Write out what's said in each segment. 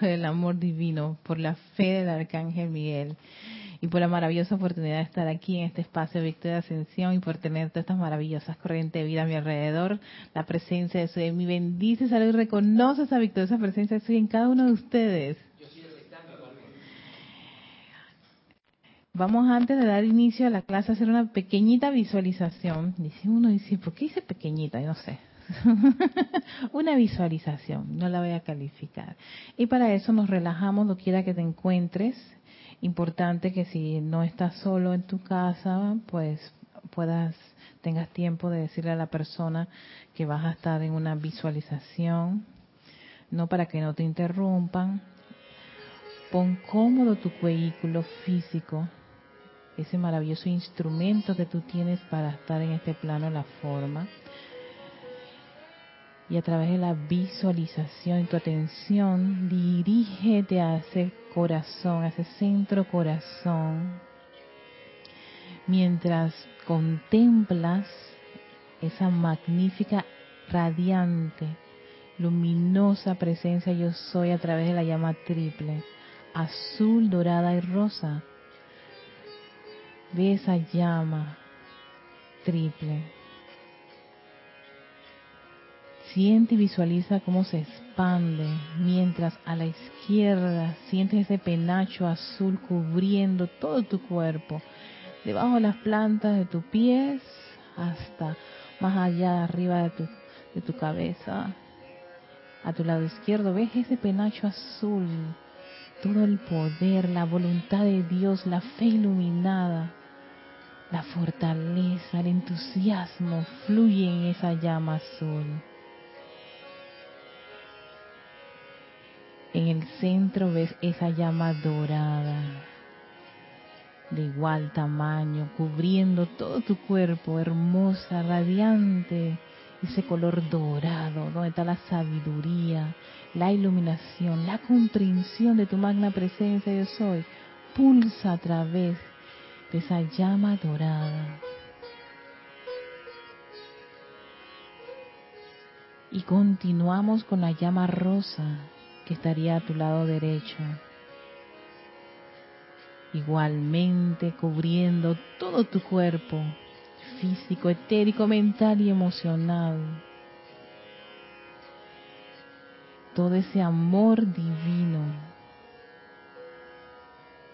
del amor divino, por la fe del Arcángel Miguel y por la maravillosa oportunidad de estar aquí en este espacio de Victoria de Ascensión y por tener todas estas maravillosas corrientes de vida a mi alrededor. La presencia de Soy mi bendice, salud y reconoce esa victoriosa presencia de Soy en cada uno de ustedes. Vamos antes de dar inicio a la clase a hacer una pequeñita visualización. Dice uno, dice, ¿por qué dice pequeñita? Yo no sé. una visualización, no la voy a calificar. Y para eso nos relajamos, lo quiera que te encuentres. Importante que si no estás solo en tu casa, pues puedas, tengas tiempo de decirle a la persona que vas a estar en una visualización, no para que no te interrumpan. Pon cómodo tu vehículo físico, ese maravilloso instrumento que tú tienes para estar en este plano, la forma y a través de la visualización tu atención dirígete a ese corazón, a ese centro corazón, mientras contemplas esa magnífica, radiante, luminosa presencia yo soy a través de la llama triple, azul, dorada y rosa. Ve esa llama triple Siente y visualiza cómo se expande, mientras a la izquierda sientes ese penacho azul cubriendo todo tu cuerpo, debajo de las plantas de tus pies hasta más allá arriba de tu, de tu cabeza. A tu lado izquierdo ves ese penacho azul, todo el poder, la voluntad de Dios, la fe iluminada, la fortaleza, el entusiasmo fluye en esa llama azul. En el centro ves esa llama dorada, de igual tamaño, cubriendo todo tu cuerpo, hermosa, radiante, ese color dorado, donde está la sabiduría, la iluminación, la comprensión de tu magna presencia yo soy, pulsa a través de esa llama dorada. Y continuamos con la llama rosa, que estaría a tu lado derecho. Igualmente cubriendo todo tu cuerpo, físico, etérico, mental y emocional. Todo ese amor divino,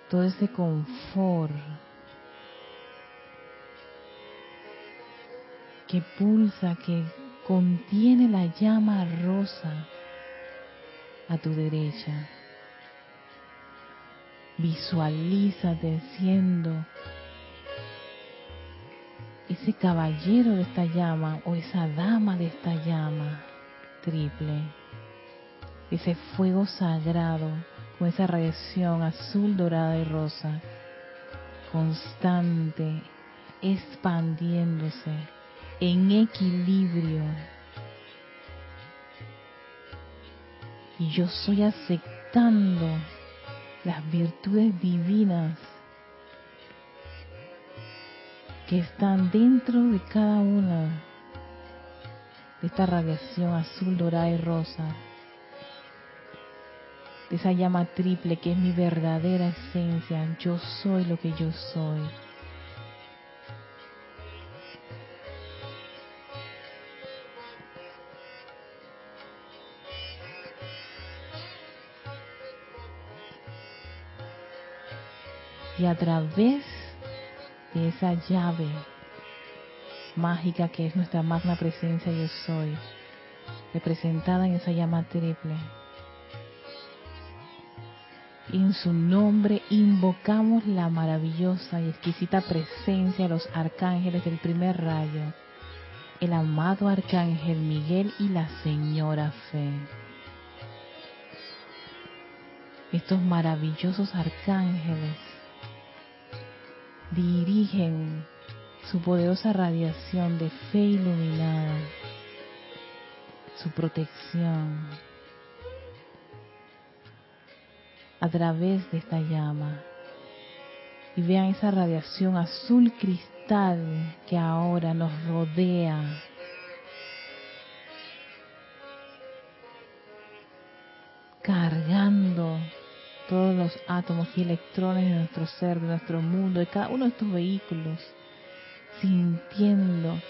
todo ese confort que pulsa, que contiene la llama rosa a tu derecha. Visualízate siendo ese caballero de esta llama o esa dama de esta llama triple. Ese fuego sagrado con esa radiación azul, dorada y rosa, constante, expandiéndose en equilibrio y yo soy aceptando las virtudes divinas que están dentro de cada una de esta radiación azul, dorada y rosa, de esa llama triple que es mi verdadera esencia. Yo soy lo que yo soy. Y a través de esa llave mágica que es nuestra magna presencia yo soy, representada en esa llama triple. En su nombre invocamos la maravillosa y exquisita presencia de los arcángeles del primer rayo, el amado arcángel Miguel y la señora Fe. Estos maravillosos arcángeles dirigen su poderosa radiación de fe iluminada, su protección a través de esta llama. Y vean esa radiación azul cristal que ahora nos rodea. cargando los átomos y electrones de nuestro ser, de nuestro mundo, de cada uno de estos vehículos, sintiendo,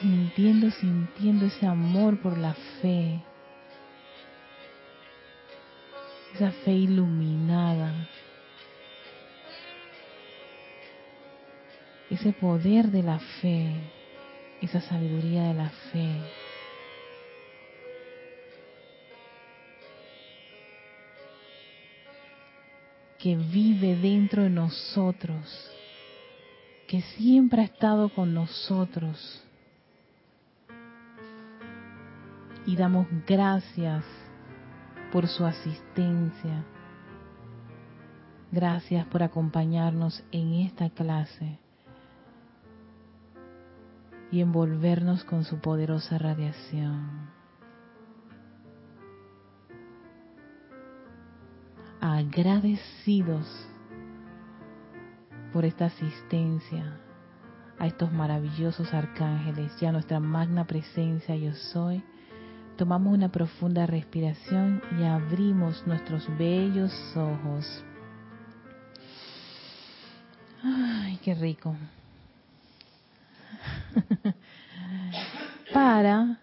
sintiendo, sintiendo ese amor por la fe, esa fe iluminada, ese poder de la fe, esa sabiduría de la fe. Que vive dentro de nosotros, que siempre ha estado con nosotros. Y damos gracias por su asistencia. Gracias por acompañarnos en esta clase y envolvernos con su poderosa radiación. Agradecidos por esta asistencia a estos maravillosos arcángeles, ya nuestra magna presencia yo soy, tomamos una profunda respiración y abrimos nuestros bellos ojos. Ay, qué rico. Para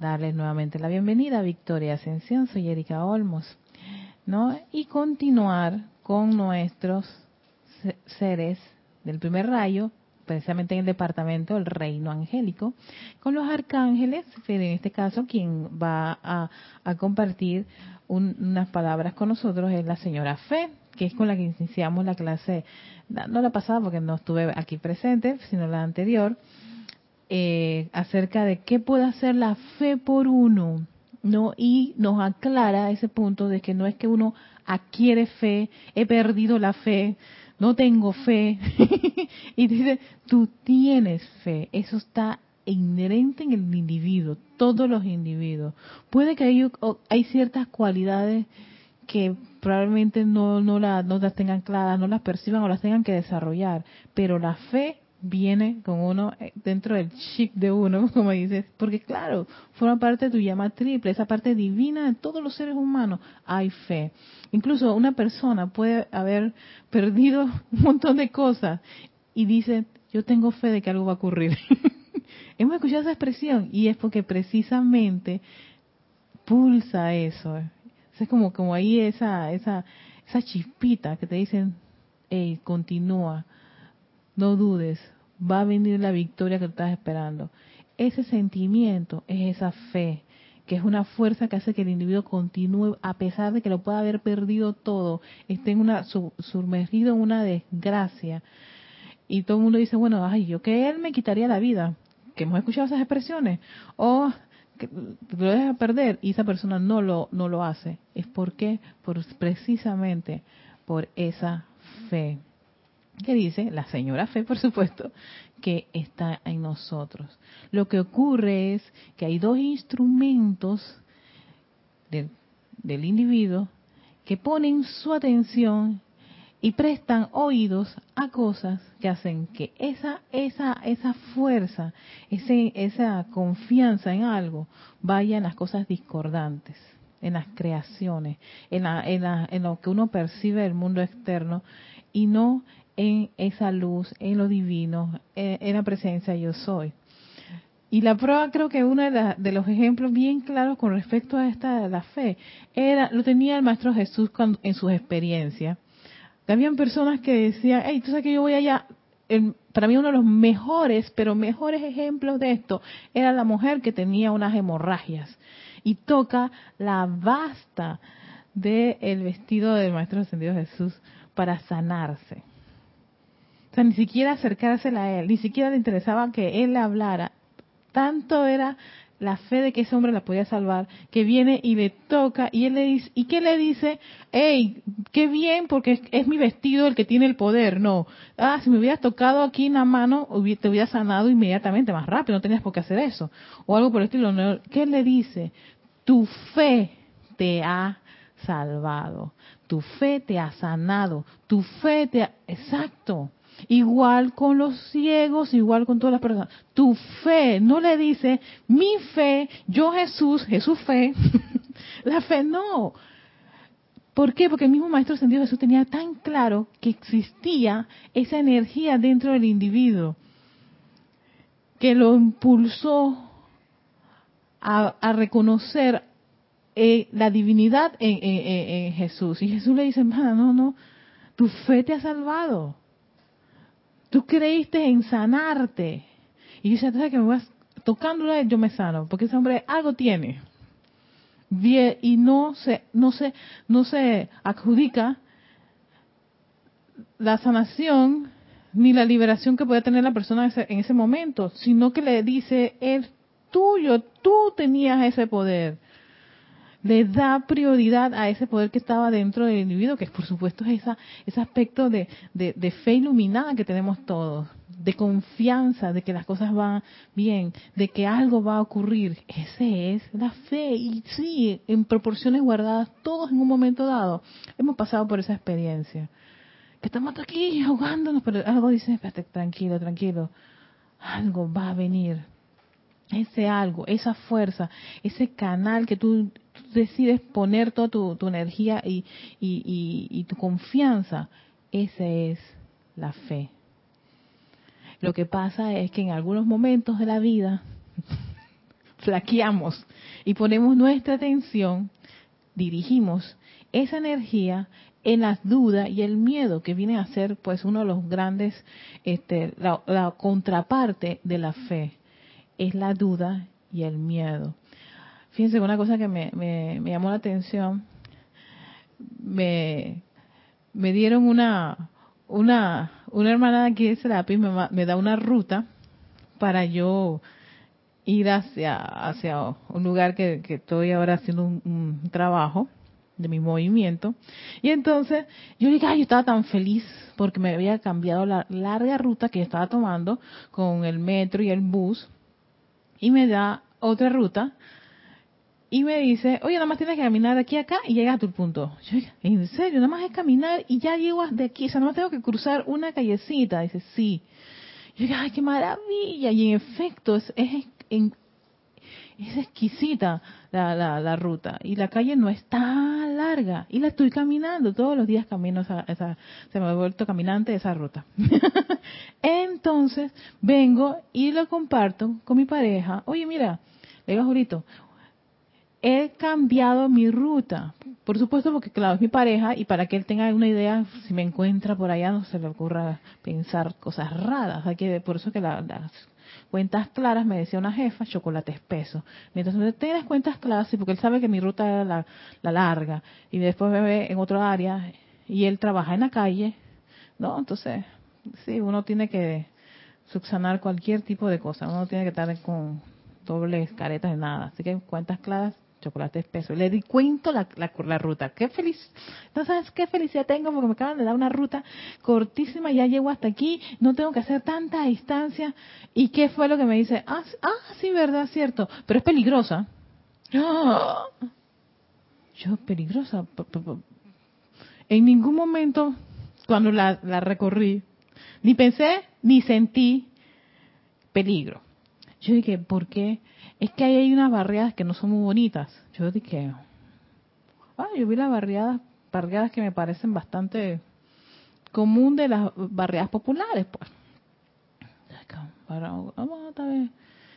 darles nuevamente la bienvenida Victoria Ascensión, soy Erika Olmos, ¿no? Y continuar con nuestros seres del primer rayo, precisamente en el departamento del reino angélico, con los arcángeles, en este caso quien va a, compartir unas palabras con nosotros es la señora Fe, que es con la que iniciamos la clase, no la pasada porque no estuve aquí presente, sino la anterior, eh, acerca de qué puede hacer la fe por uno, ¿no? Y nos aclara ese punto de que no es que uno adquiere fe, he perdido la fe, no tengo fe, y dice, tú tienes fe, eso está inherente en el individuo, todos los individuos. Puede que hay, hay ciertas cualidades que probablemente no, no, la, no las tengan claras, no las perciban o las tengan que desarrollar, pero la fe viene con uno eh, dentro del chip de uno, como dices, porque claro, forma parte de tu llama triple, esa parte divina de todos los seres humanos, hay fe. Incluso una persona puede haber perdido un montón de cosas y dice, yo tengo fe de que algo va a ocurrir. Hemos escuchado esa expresión y es porque precisamente pulsa eso, es como, como ahí esa, esa, esa chispita que te dicen, hey, continúa, no dudes, va a venir la victoria que estás esperando. Ese sentimiento es esa fe, que es una fuerza que hace que el individuo continúe a pesar de que lo pueda haber perdido todo, esté en una, sumergido en una desgracia. Y todo el mundo dice, bueno, ay, yo que él me quitaría la vida, que hemos escuchado esas expresiones, o que lo deja perder y esa persona no lo, no lo hace. ¿Es por qué? Por, precisamente por esa fe. ¿Qué dice? La señora fe, por supuesto, que está en nosotros. Lo que ocurre es que hay dos instrumentos del, del individuo que ponen su atención y prestan oídos a cosas que hacen que esa esa esa fuerza, ese, esa confianza en algo vaya en las cosas discordantes, en las creaciones, en, la, en, la, en lo que uno percibe del mundo externo y no en esa luz, en lo divino, en, la presencia yo soy. Y la prueba creo que uno de, de, los ejemplos bien claros con respecto a esta de la fe era lo tenía el maestro Jesús en sus experiencias habían personas que decían, hey, tú sabes que yo voy allá. para mí uno de los mejores, pero mejores ejemplos de esto era la mujer que tenía unas hemorragias y toca la basta del vestido del Maestro Ascendido Jesús para sanarse. O sea, ni siquiera acercársela a él, ni siquiera le interesaba que él le hablara. Tanto era la fe de que ese hombre la podía salvar, que viene y le toca y él le dice, ¿y qué le dice? Hey, qué bien porque es, mi vestido el que tiene el poder. No, ah, si me hubieras tocado aquí en la mano, te hubiera sanado inmediatamente, más rápido, no tenías por qué hacer eso. O algo por el estilo. ¿Qué le dice? Tu fe te ha salvado, tu fe te ha sanado, tu fe te ha... Exacto. Igual con los ciegos, igual con todas las personas. Tu fe, no le dice, mi fe, yo Jesús, Jesús fe. la fe no. ¿Por qué? Porque el mismo Maestro Ascendido Jesús tenía tan claro que existía esa energía dentro del individuo que lo impulsó a, reconocer eh, la divinidad en, Jesús. Y Jesús le dice, no, no, tu fe te ha salvado. Tú creíste en sanarte. Y dice, entonces que me vas tocándola, yo me sano, porque ese hombre algo tiene. Y no se, no se, no se adjudica la sanación ni la liberación que puede tener la persona en ese momento, sino que le dice, es tuyo, tú tenías ese poder. Le da prioridad a ese poder que estaba dentro del individuo, que por supuesto es esa, ese aspecto de, fe iluminada que tenemos todos, de confianza de que las cosas van bien, de que algo va a ocurrir. Ese es la fe. Y sí, en proporciones guardadas, todos en un momento dado hemos pasado por esa experiencia que estamos aquí ahogándonos, pero algo dice, espérate, tranquilo, tranquilo, algo va a venir. Ese algo, esa fuerza, ese canal que tú, decides poner toda tu, energía y, y tu confianza, esa es la fe. Lo que pasa es que en algunos momentos de la vida flaqueamos y ponemos nuestra atención, dirigimos esa energía en las dudas y el miedo que viene a ser pues uno de los grandes este, la, contraparte de la fe es la duda y el miedo fíjense una cosa que me, me, llamó la atención me, me dieron una una una hermana de aquí de Serapi me, me da una ruta para yo ir hacia hacia un lugar que, estoy ahora haciendo un trabajo de mi movimiento. Y entonces yo dije, ay, yo estaba tan feliz porque me había cambiado la larga ruta que estaba tomando con el metro y el bus. Y me da otra ruta y me dice, oye, nada más tienes que caminar de aquí a acá y llegas a tu punto. Yo ¿en serio? Nada más es caminar y ya llego de aquí. O sea, nada más tengo que cruzar una callecita. Dice, sí. Yo dije, ay, qué maravilla. Y en efecto, es, es en, es exquisita la, la, ruta. Y la calle no es tan larga. Y la estoy caminando. Todos los días camino esa, esa se me ha vuelto caminante esa ruta. Entonces vengo y lo comparto con mi pareja. Oye mira le digo Jurito he cambiado mi ruta. Por supuesto porque claro es mi pareja y para que él tenga una idea si me encuentra por allá no se le ocurra pensar cosas raras. Que por eso que la, cuentas claras, me decía una jefa, chocolate espeso. Mientras no tienes cuentas claras, porque él sabe que mi ruta era la, larga, y después me ve en otro área, y él trabaja en la calle, ¿no? Entonces, sí, uno tiene que subsanar cualquier tipo de cosa, uno tiene que estar con dobles caretas de nada. Así que cuentas claras, chocolate espeso. Le di cuento la, la, ruta. Qué feliz. No sabes qué felicidad tengo porque me acaban de dar una ruta cortísima. Ya llego hasta aquí. No tengo que hacer tanta distancia. ¿Y qué fue lo que me dice? Ah, ah sí, verdad, cierto. Pero es peligrosa. Yo, peligrosa. En ningún momento, cuando la, la recorrí, ni pensé ni sentí peligro. Yo dije, ¿por qué? Es que ahí hay unas barriadas que no son muy bonitas. Yo dije, ah, yo vi las barriadas, barriadas que me parecen bastante común de las barriadas populares, pues.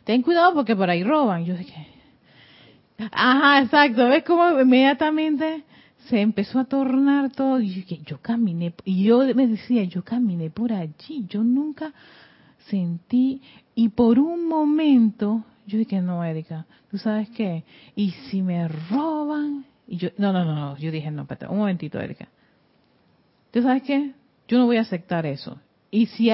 Ten cuidado porque por ahí roban. Yo dije, ajá, exacto. ¿Ves cómo inmediatamente se empezó a tornar todo? Y yo, yo caminé, y yo me decía, yo caminé por allí. Yo nunca sentí, y por un momento yo dije, no, Erika, ¿tú sabes qué? ¿Y si me roban? Y yo, no, no, no, no. yo dije, no, espérate, un momentito, Erika. ¿Tú sabes qué? Yo no voy a aceptar eso. Y si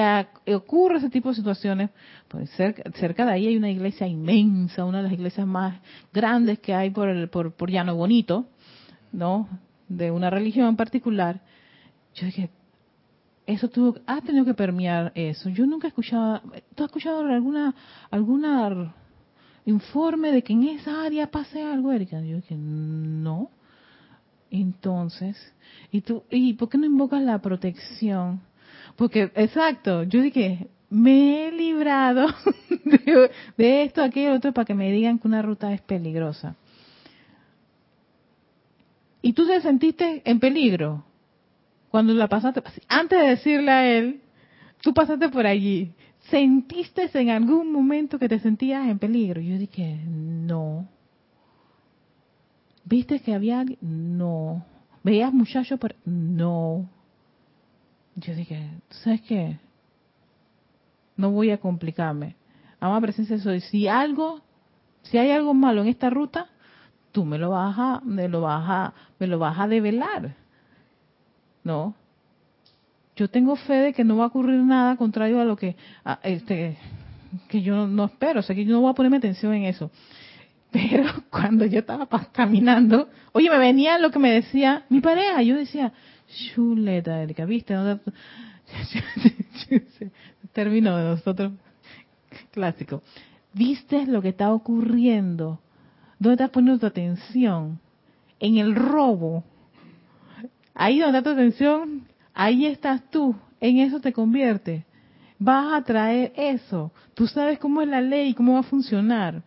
ocurre ese tipo de situaciones, pues cerca, de ahí hay una iglesia inmensa, una de las iglesias más grandes que hay por, el, por, por Llano Bonito, ¿no? De una religión en particular. Yo dije, eso tuvo, has tenido que permear eso. Yo nunca he escuchado, ¿tú has escuchado alguna, alguna informe de que en esa área pase algo, Erika. Yo dije, no. Entonces, ¿y tú, y por qué no invocas la protección? Porque, exacto, yo dije, me he librado de, esto, aquello, otro, para que me digan que una ruta es peligrosa. y tú te sentiste en peligro cuando la pasaste, antes de decirle a él, tú pasaste por allí, ¿sentiste en algún momento que te sentías en peligro? Yo dije, no. ¿Viste que había alguien? No. ¿Veías muchachos? Por... No. Yo dije, ¿sabes qué? No voy a complicarme. Ama presencia soy. Si algo, si hay algo malo en esta ruta, tú me lo vas a, me lo vas a, me lo vas a develar. No. Yo tengo fe de que no va a ocurrir nada contrario a lo que, este, que yo no espero. O sea, que yo no voy a ponerme atención en eso. Pero cuando yo estaba caminando, oye, me venía lo que me decía mi pareja. Yo decía, chuleta, Erika, ¿viste? Término de nosotros clásico. ¿Viste lo que está ocurriendo? ¿Dónde estás poniendo tu atención? En el robo. Ahí donde está tu atención, ahí estás tú. En eso te convierte. Vas a traer eso. Tú sabes cómo es la ley, cómo va a funcionar.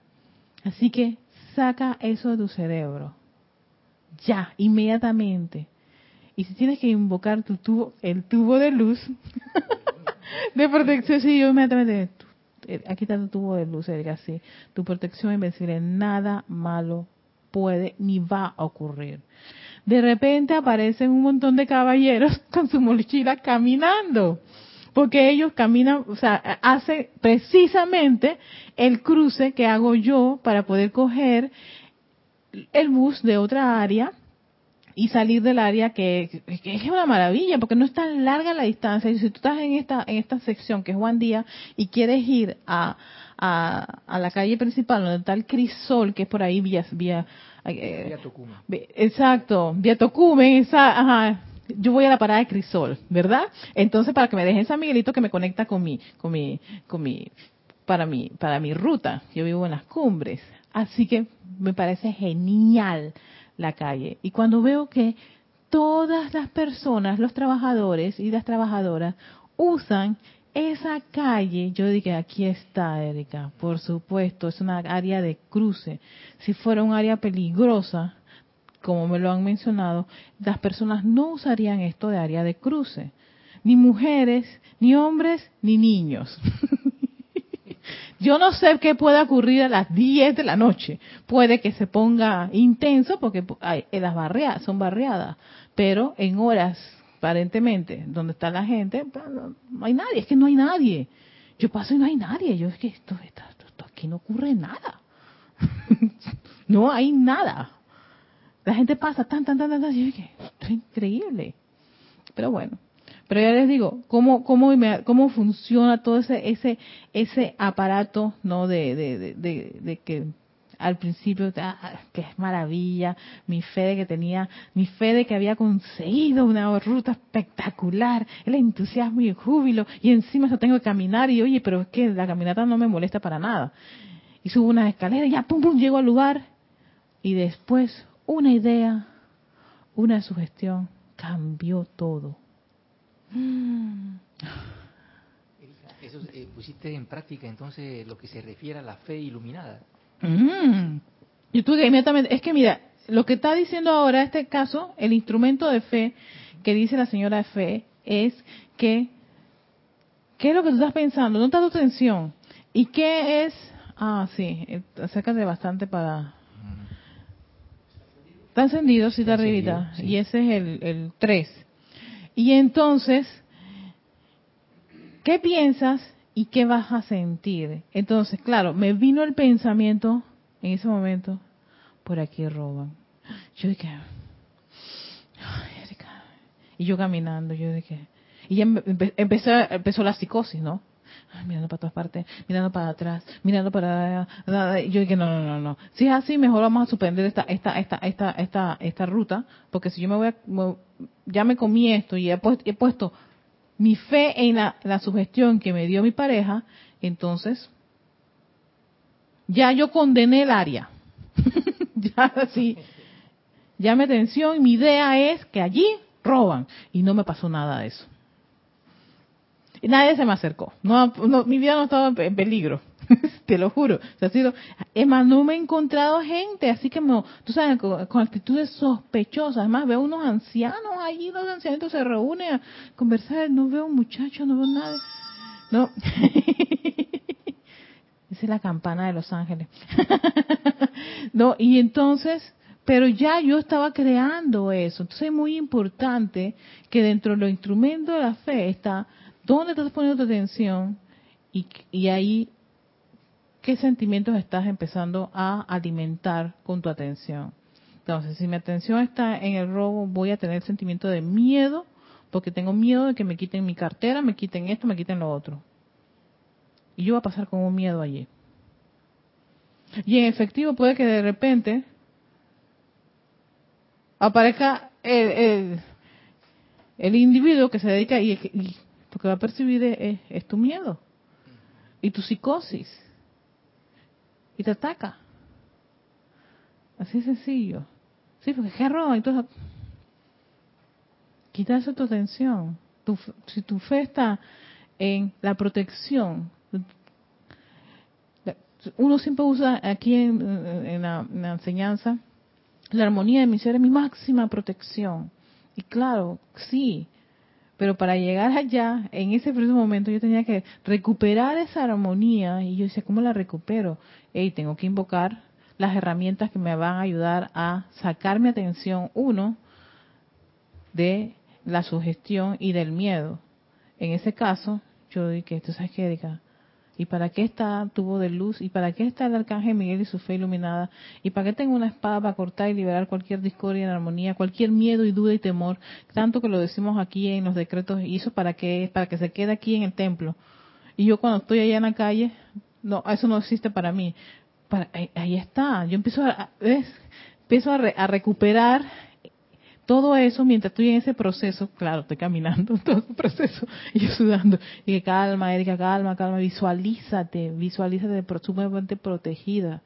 Así que saca eso de tu cerebro. Ya, inmediatamente. Y si tienes que invocar tu tubo, el tubo de luz de protección, sí, yo inmediatamente, eh, aquí está tu tubo de luz, Erika, sí, tu protección invencible, nada malo puede ni va a ocurrir. De repente aparecen un montón de caballeros con su mochila caminando porque ellos caminan, o sea, hacen precisamente el cruce que hago yo para poder coger el bus de otra área y salir del área que, es una maravilla porque no es tan larga la distancia. Y si tú estás en esta en esta sección que es Juan Día y quieres ir a, a, la calle principal donde está el crisol que es por ahí vía vía, eh, exacto vía Tocumen esa, ajá, yo voy a la parada de Crisol, ¿verdad? Entonces, para que me dejen San Miguelito que me conecta con mi, con mi, con mi, para mi, para mi ruta. Yo vivo en las cumbres. Así que me parece genial la calle. Y cuando veo que todas las personas, los trabajadores y las trabajadoras usan esa calle, yo dije, aquí está, Erika, por supuesto, es una área de cruce. Si fuera un área peligrosa, como me lo han mencionado, las personas no usarían esto de área de cruce. Ni mujeres, ni hombres, ni niños. Yo no sé qué puede ocurrir a las 10 de la noche. Puede que se ponga intenso porque hay, las barriadas son barriadas, pero en horas aparentemente donde está la gente pues, no hay nadie, es que no hay nadie. Yo paso y no hay nadie. Yo es que esto, esto, aquí no ocurre nada. no hay nada. La gente pasa tan, tan, tan, tan, tan, yo esto es increíble. Pero bueno, pero ya les digo, cómo, cómo, cómo funciona todo ese, ese, ese aparato, ¿no? De, de, de, de, que al principio, ah, que es maravilla, mi fe de que tenía, mi fe de que había conseguido una ruta espectacular, el entusiasmo y el júbilo, y encima yo tengo que caminar, y oye, pero es que la caminata no me molesta para nada. Y subo una escalera, y ya, pum, pum, llego al lugar, y después una idea, una sugestión, cambió todo. Eso eh, pusiste en práctica entonces lo que se refiere a la fe iluminada. Mm. Y tú inmediatamente, es que mira, lo que está diciendo ahora este caso, el instrumento de fe que dice la señora de fe es que, ¿qué es lo que tú estás pensando? ¿Dónde está tu atención? ¿Y qué es? Ah, sí, acércate bastante para Está encendido, sí, está arribita. Y ese es el, el 3. Y entonces, ¿qué piensas y qué vas a sentir? Entonces, claro, me vino el pensamiento en ese momento, por aquí roban. Yo dije, y yo caminando, yo dije, y ya empezó, empezó la psicosis, ¿no? mirando para todas partes, mirando para atrás, mirando para yo dije no, no, no, no. Si es así, mejor vamos a suspender esta esta esta esta esta esta ruta, porque si yo me voy a ya me comí esto y he puesto, he puesto mi fe en la, sugestión que me dio mi pareja, entonces ya yo condené el área. ya así. Ya me atención, mi idea es que allí roban y no me pasó nada de eso. Y nadie se me acercó. No, mi vida no estaba en peligro. te lo juro. O ha sido, es más, no me he encontrado gente, así que me, tú sabes, con, actitudes sospechosas. Además, veo unos ancianos allí, dos ancianitos se reúnen a conversar, no veo muchachos, no veo nada. No. Esa es la campana de Los Ángeles. no, y entonces, pero ya yo estaba creando eso. Entonces es muy importante que dentro de los instrumentos de la fe está dónde estás poniendo tu atención y, y ahí qué sentimientos estás empezando a alimentar con tu atención. Entonces, si mi atención está en el robo, voy a tener sentimiento de miedo, porque tengo miedo de que me quiten mi cartera, me quiten esto, me quiten lo otro. Y yo voy a pasar con un miedo allí. Y en efectivo puede que de repente aparezca el, el, individuo que se dedica y, y, lo que va a percibir es, tu miedo y tu psicosis y te ataca. Así sencillo. Sí, porque qué roba, entonces quita eso tu atención. si tu fe está en la protección, uno siempre usa aquí en, la, enseñanza la armonía de mi ser es mi máxima protección. Y claro, sí, pero para llegar allá, en ese preciso momento yo tenía que recuperar esa armonía y yo decía, ¿cómo la recupero? Y tengo que invocar las herramientas que me van a ayudar a sacar mi atención, uno, de la sugestión y del miedo. En ese caso, yo dije, ¿tú sabes qué? ¿Y para qué está tubo de luz? ¿Y para qué está el arcángel Miguel y su fe iluminada? ¿Y para qué tengo una espada para cortar y liberar cualquier discordia en armonía, cualquier miedo y duda y temor? Tanto que lo decimos aquí en los decretos, ¿y eso para qué? Para que se quede aquí en el templo. Y yo cuando estoy allá en la calle, no, eso no existe para mí. Para, ahí, está. Yo empiezo a, empiezo a recuperar todo eso, mientras estoy en ese proceso, claro, estoy caminando todo ese proceso y yo sudando. Y que calma, Erika, calma, calma, visualízate, visualízate sumamente protegida.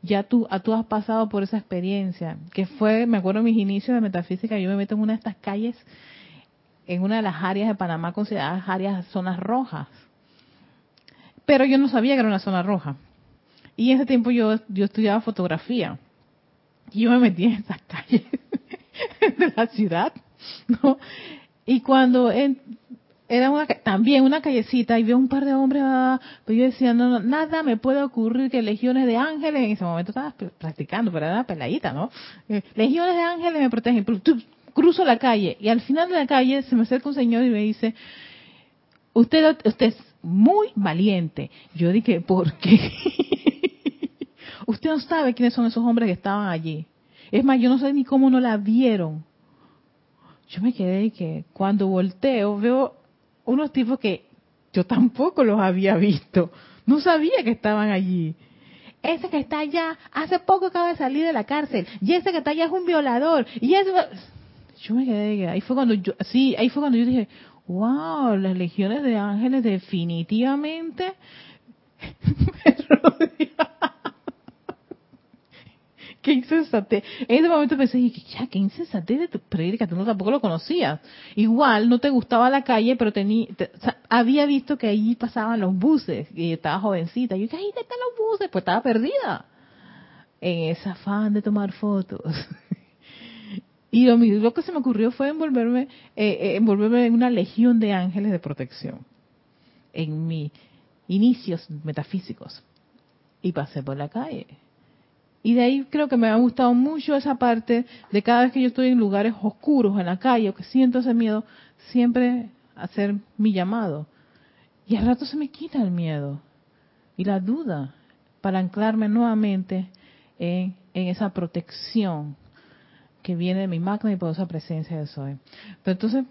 Ya tú, tú has pasado por esa experiencia, que fue, me acuerdo mis inicios de metafísica, yo me meto en una de estas calles, en una de las áreas de Panamá consideradas áreas, zonas rojas. Pero yo no sabía que era una zona roja. Y en ese tiempo yo, yo estudiaba fotografía. Y yo me metí en esas calles de la ciudad, ¿no? Y cuando era una, también una callecita y veo un par de hombres, ah, pues yo decía, no, nada me puede ocurrir que legiones de ángeles, en ese momento estaba practicando, pero era una peladita, ¿no? Eh, legiones de ángeles me protegen, cruzo la calle y al final de la calle se me acerca un señor y me dice, usted, usted es muy valiente. Yo dije, ¿por qué? usted no sabe quiénes son esos hombres que estaban allí. Es más, yo no sé ni cómo no la vieron. Yo me quedé y que cuando volteo veo unos tipos que yo tampoco los había visto. No sabía que estaban allí. Ese que está allá, hace poco acaba de salir de la cárcel. Y ese que está allá es un violador. Y eso... Yo me quedé, ahí fue cuando yo, sí, ahí fue cuando yo dije, wow, las legiones de ángeles definitivamente me qué insensate. En ese momento pensé, ya, qué insensate de tu prédica, tú no tampoco lo conocías. Igual no te gustaba la calle, pero tenía, había visto que allí pasaban los buses y estaba jovencita. Y yo ahí están los buses, pues estaba perdida en ese afán de tomar fotos. y lo, lo, que se me ocurrió fue envolverme, eh, eh, envolverme en una legión de ángeles de protección en mis inicios metafísicos. Y pasé por la calle y de ahí creo que me ha gustado mucho esa parte de cada vez que yo estoy en lugares oscuros, en la calle, o que siento ese miedo, siempre hacer mi llamado. Y al rato se me quita el miedo y la duda para anclarme nuevamente en, esa protección que viene de mi magna y poderosa presencia de Soy. Pero entonces,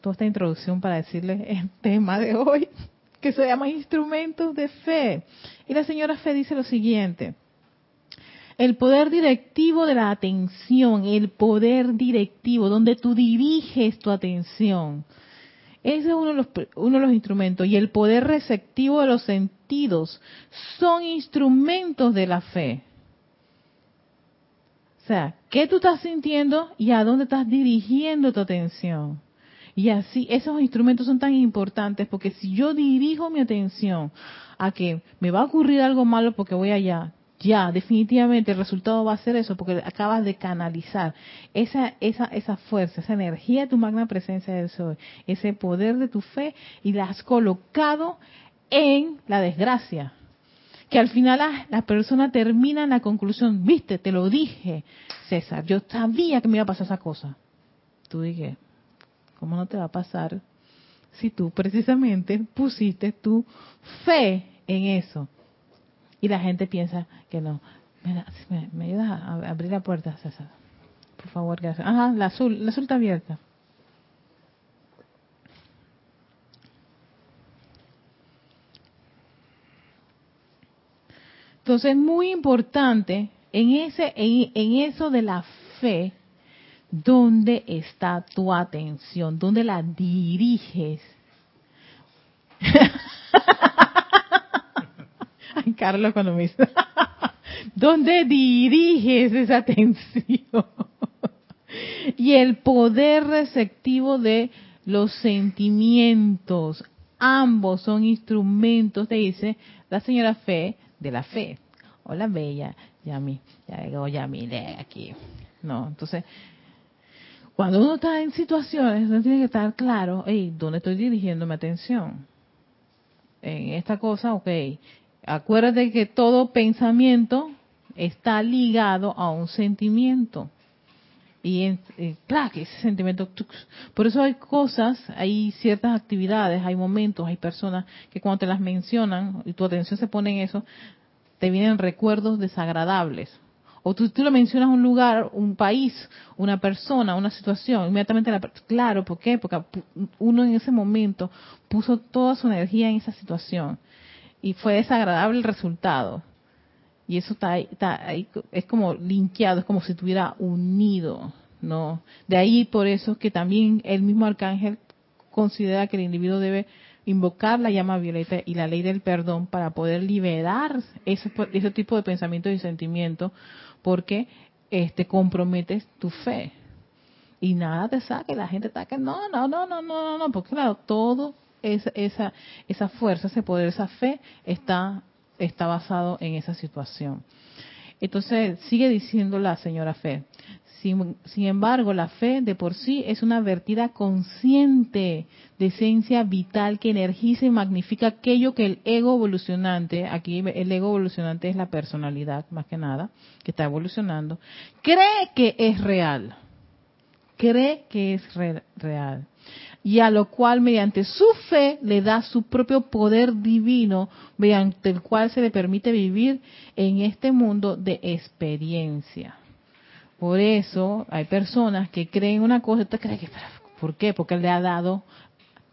toda esta introducción para decirles el tema de hoy, que se llama instrumentos de fe. Y la señora Fe dice lo siguiente el poder directivo de la atención, el poder directivo, donde tú diriges tu atención. Ese es uno de, los, uno de los instrumentos. Y el poder receptivo de los sentidos son instrumentos de la fe. O sea, ¿qué tú estás sintiendo y a dónde estás dirigiendo tu atención? Y así, esos instrumentos son tan importantes porque si yo dirijo mi atención a que me va a ocurrir algo malo porque voy allá, ya, definitivamente el resultado va a ser eso, porque acabas de canalizar esa, esa, esa fuerza, esa energía de tu magna presencia del Sol, ese poder de tu fe y la has colocado en la desgracia. Que al final la, la persona termina en la conclusión, viste, te lo dije, César, yo sabía que me iba a pasar esa cosa. Tú dije, ¿cómo no te va a pasar si tú precisamente pusiste tu fe en eso? Y la gente piensa que no. Mira, ¿me, ayudas a abrir la puerta, César? Por favor, gracias. Ajá, la azul, la azul está abierta. Entonces es muy importante en ese en, en, eso de la fe, ¿dónde está tu atención? ¿Dónde la diriges? Ay, Carlos cuando me dice, ¿dónde diriges esa atención? y el poder receptivo de los sentimientos. Ambos son instrumentos, te dice la señora Fe, de la fe. Hola, Bella. Yami, ya llegó Yami de aquí. No, entonces, cuando uno está en situaciones, uno tiene que estar claro, hey, ¿dónde estoy dirigiendo mi atención? En esta cosa, ok. Acuérdate que todo pensamiento está ligado a un sentimiento. Y en, eh, claro, que ese sentimiento, por eso hay cosas, hay ciertas actividades, hay momentos, hay personas que cuando te las mencionan y tu atención se pone en eso, te vienen recuerdos desagradables. O tú, tú lo mencionas un lugar, un país, una persona, una situación, inmediatamente la claro, ¿por qué? Porque uno en ese momento puso toda su energía en esa situación y fue desagradable el resultado. Y eso está, ahí, es como linkeado, es como si estuviera unido, ¿no? De ahí por eso que también el mismo arcángel considera que el individuo debe invocar la llama violeta y la ley del perdón para poder liberar ese, ese tipo de pensamientos y sentimientos, porque este comprometes tu fe. Y nada te saque, la gente está que no, no, no, no, no, no, porque claro, todo esa, esa, esa fuerza, ese poder, esa fe está, está basado en esa situación. Entonces, sigue diciendo la señora Fe. Sin, embargo, la fe de por sí es una vertida consciente de esencia vital que energiza y magnifica aquello que el ego evolucionante, aquí el ego evolucionante es la personalidad más que nada, que está evolucionando, cree que es real. Cree que es re, real y a lo cual mediante su fe le da su propio poder divino, mediante el cual se le permite vivir en este mundo de experiencia. Por eso hay personas que creen una cosa, usted cree que, ¿por qué? Porque le ha dado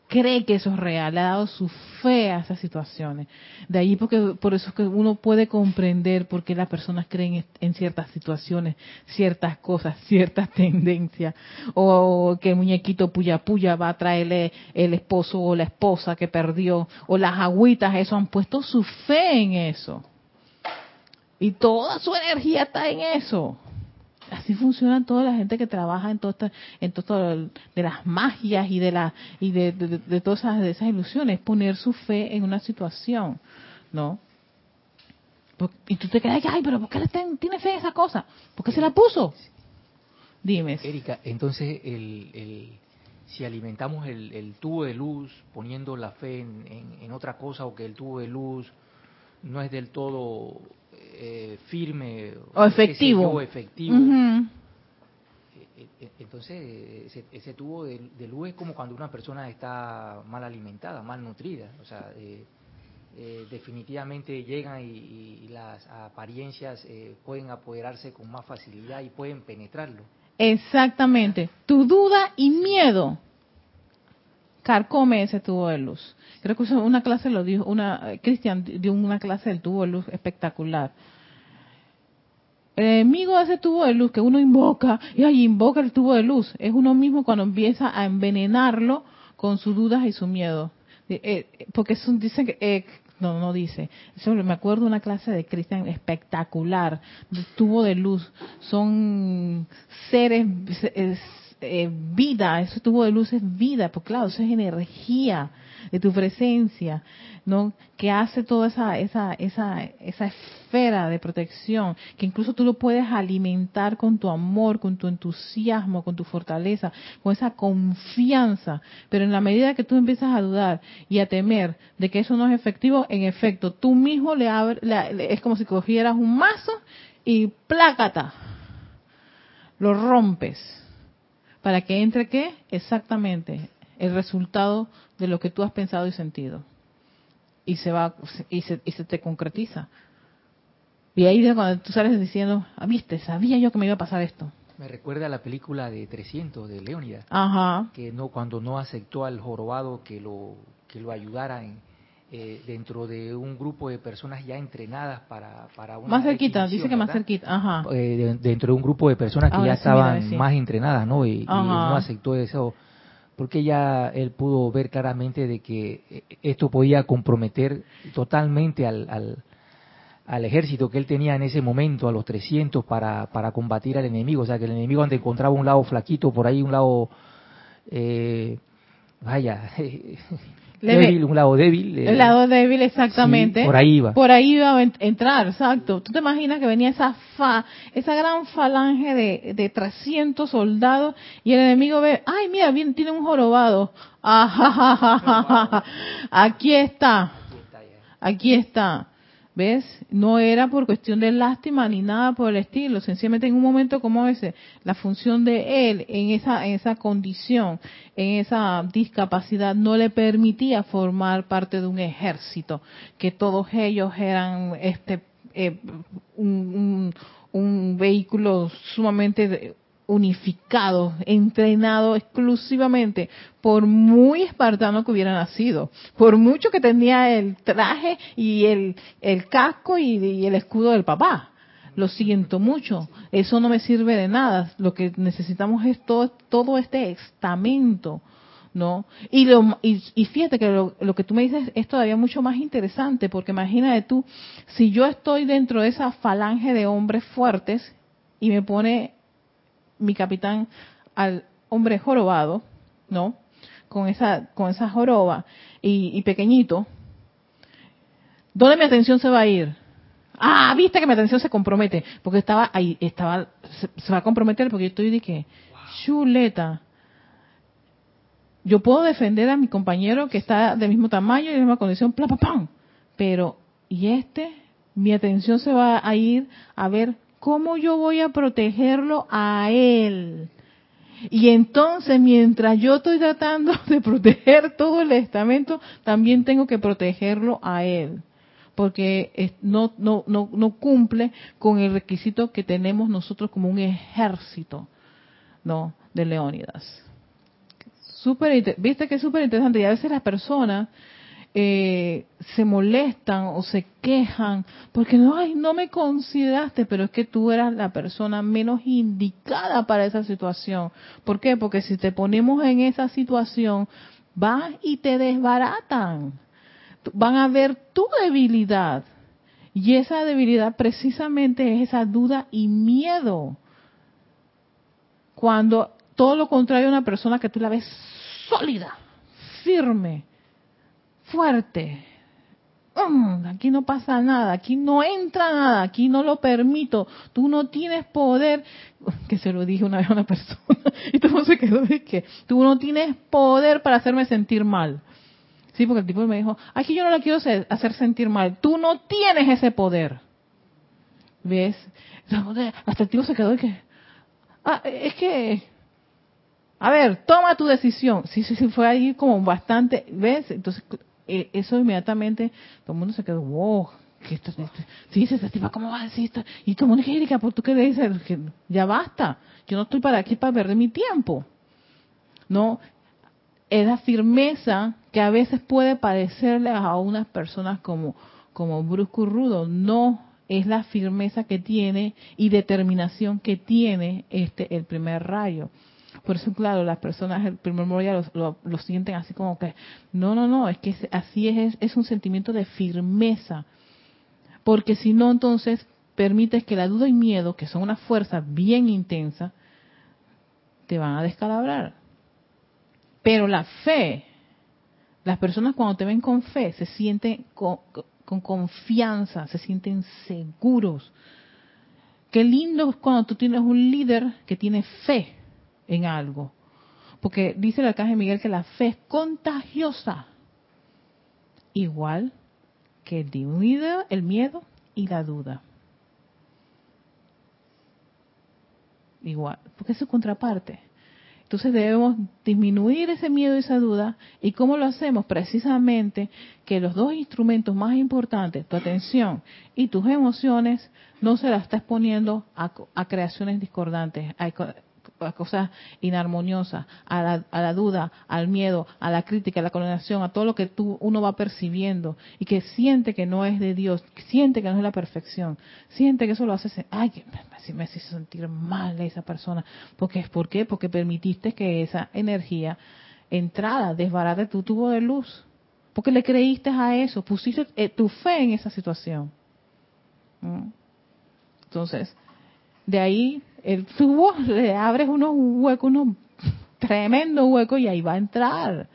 cree que eso es real, le ha dado su fe a esas situaciones. De ahí porque por eso es que uno puede comprender por qué las personas creen en ciertas situaciones, ciertas cosas, ciertas tendencias, o que el muñequito puya puya va a traerle el esposo o la esposa que perdió, o las agüitas, eso han puesto su fe en eso. Y toda su energía está en eso así funciona toda la gente que trabaja en todo en todo de las magias y de la y de, de, todas esas, de esas ilusiones poner su fe en una situación no y tú te quedas ay pero por qué tiene fe en esa cosa ¿por qué se la puso? dime. Erika entonces el, el si alimentamos el, el, tubo de luz poniendo la fe en, en, otra cosa o que el tubo de luz no es del todo eh, firme o efectivo, efectivo. Uh -huh. Entonces, ese, ese tubo de, de, luz es como cuando una persona está mal alimentada, mal nutrida. O sea, eh, eh, definitivamente llegan y, y, las apariencias eh, pueden apoderarse con más facilidad y pueden penetrarlo. Exactamente. Tu duda y miedo carcome ese tubo de luz. Creo que una clase lo dijo, una Cristian dio una clase del tubo de luz espectacular. El enemigo de ese tubo de luz que uno invoca, y ahí invoca el tubo de luz, es uno mismo cuando empieza a envenenarlo con sus dudas y su miedo. Eh, porque dicen que, eh, no, no dice. Me acuerdo una clase de Cristian espectacular, tubo de luz. Son seres eh, vida, ese tubo de luz es vida, pues claro, eso es energía de tu presencia, ¿no? Que hace toda esa, esa, esa, esa esfera de protección, que incluso tú lo puedes alimentar con tu amor, con tu entusiasmo, con tu fortaleza, con esa confianza, pero en la medida que tú empiezas a dudar y a temer de que eso no es efectivo, en efecto, tú mismo le abres, es como si cogieras un mazo y plácata, lo rompes. ¿Para que entre qué? Exactamente, el resultado de lo que tú has pensado y sentido. Y se va, y se, y se te concretiza. Y ahí es cuando tú sales diciendo, ah, viste, sabía yo que me iba a pasar esto. Me recuerda a la película de 300 de Leónidas, Ajá. que no cuando no aceptó al jorobado que lo que lo ayudara en, eh, dentro de un grupo de personas ya entrenadas para, para una Más cerquita, dice que más cerquita, ajá. Eh, de- dentro de un grupo de personas que Ahora ya sí, mira, estaban sí. más entrenadas, ¿no? Y, no aceptó eso, porque ya él pudo ver claramente de que eh, esto podía comprometer totalmente al, al, al ejército que él tenía en ese momento, a los 300, para, para combatir al enemigo. O sea, que el enemigo donde encontraba un lado flaquito, por ahí un lado, eh, vaya, Leve. débil, un lado débil. eh, El lado débil, exactamente. sí, por ahí iba. Por ahí iba a en- entrar, exacto. ¿Tú te imaginas que venía esa fa, esa gran falange de, de 300 soldados y el enemigo ve, ay, mira, bien, tiene un jorobado. Ajajajaja. Aquí está, aquí está. ¿Ves? No era por cuestión de lástima ni nada por el estilo. Sencillamente en un momento como ese, la función de él en esa, en esa condición, en esa discapacidad, no le permitía formar parte de un ejército, que todos ellos eran este eh, un, un- un vehículo sumamente unificado, entrenado exclusivamente, por muy espartano que hubiera nacido, por mucho que tenía el traje y el, casco y, el escudo del papá. Lo siento mucho, eso no me sirve de nada. Lo que necesitamos es todo, todo este estamento, ¿no? Y, lo, y fíjate que lo, lo que tú me dices es todavía mucho más interesante, porque imagínate tú, si yo estoy dentro de esa falange de hombres fuertes y me pone mi capitán al hombre jorobado, ¿no? Con esa, con esa joroba y, y pequeñito, ¿dónde mi atención se va a ir? Ah, viste que mi atención se compromete, porque estaba ahí, estaba, se, se va a comprometer porque yo estoy de que, chuleta, yo puedo defender a mi compañero que está del mismo tamaño y de la misma condición, pla, pa, pam, pero, ¿y este? Mi atención se va a ir a ver cómo yo voy a protegerlo a él. Y entonces, mientras yo estoy tratando de proteger todo el estamento, también tengo que protegerlo a él, porque no, no, no, no cumple con el requisito que tenemos nosotros como un ejército, ¿no? De Leónidas. Inte- viste que es súper interesante y a veces las personas eh, se molestan o se quejan porque no, ay, no me consideraste, pero es que tú eras la persona menos indicada para esa situación. ¿Por qué? Porque si te ponemos en esa situación, vas y te desbaratan. Van a ver tu debilidad. Y esa debilidad precisamente es esa duda y miedo. Cuando todo lo contrario una persona que tú la ves sólida, firme, fuerte. Mm, aquí no pasa nada, aquí no entra nada, aquí no lo permito. Tú no tienes poder, que se lo dije una vez a una persona, y todo se quedó de que tú no tienes poder para hacerme sentir mal. Sí, porque el tipo me dijo, aquí yo no la quiero hacer sentir mal, tú no tienes ese poder. ¿Ves? Hasta el tipo se quedó de que, ah, es que, a ver, toma tu decisión. Sí, sí, sí, fue ahí como bastante, ¿ves? Entonces, eso inmediatamente, todo el mundo se quedó, wow, que esto, esto- sí, esta tipa, ¿cómo va a decir esto? Y todo el mundo, Erika, ¿por tú qué dices? Que ya basta, yo no estoy para aquí para perder mi tiempo. No, es la firmeza que a veces puede parecerle a unas personas como, como brusco y rudo, no es la firmeza que tiene y determinación que tiene este el primer rayo. Por eso, claro, las personas el primer rayo lo, lo- sienten así como que, no, no, no, es que así es, es, es un sentimiento de firmeza. Porque si no, entonces permites que la duda y miedo, que son una fuerza bien intensa, te van a descalabrar. Pero la fe, las personas cuando te ven con fe se sienten con, con confianza, se sienten seguros. Qué lindo es cuando tú tienes un líder que tiene fe en algo. Porque dice el arcángel Miguel que la fe es contagiosa. Igual que el el miedo y la duda. Igual, porque es su contraparte. Entonces debemos disminuir ese miedo y esa duda. ¿Y cómo lo hacemos? Precisamente que los dos instrumentos más importantes, tu atención y tus emociones, no se las estás poniendo a, a creaciones discordantes, a, a cosas inarmoniosas, a la, a duda, al miedo, a la crítica, a la condenación, a todo lo que tú, uno va percibiendo y que siente que no es de Dios, siente que no es la perfección, siente que eso lo hace, ay, me, sentir mal esa persona. Porque, ¿Por qué? Porque permitiste que esa energía entrara, desbarate tu tubo de luz. Porque le creíste a eso, pusiste eh, tu fe en esa situación. ¿Mm? Entonces, de ahí el tubo le abres unos huecos, unos tremendos huecos y ahí va a entrar.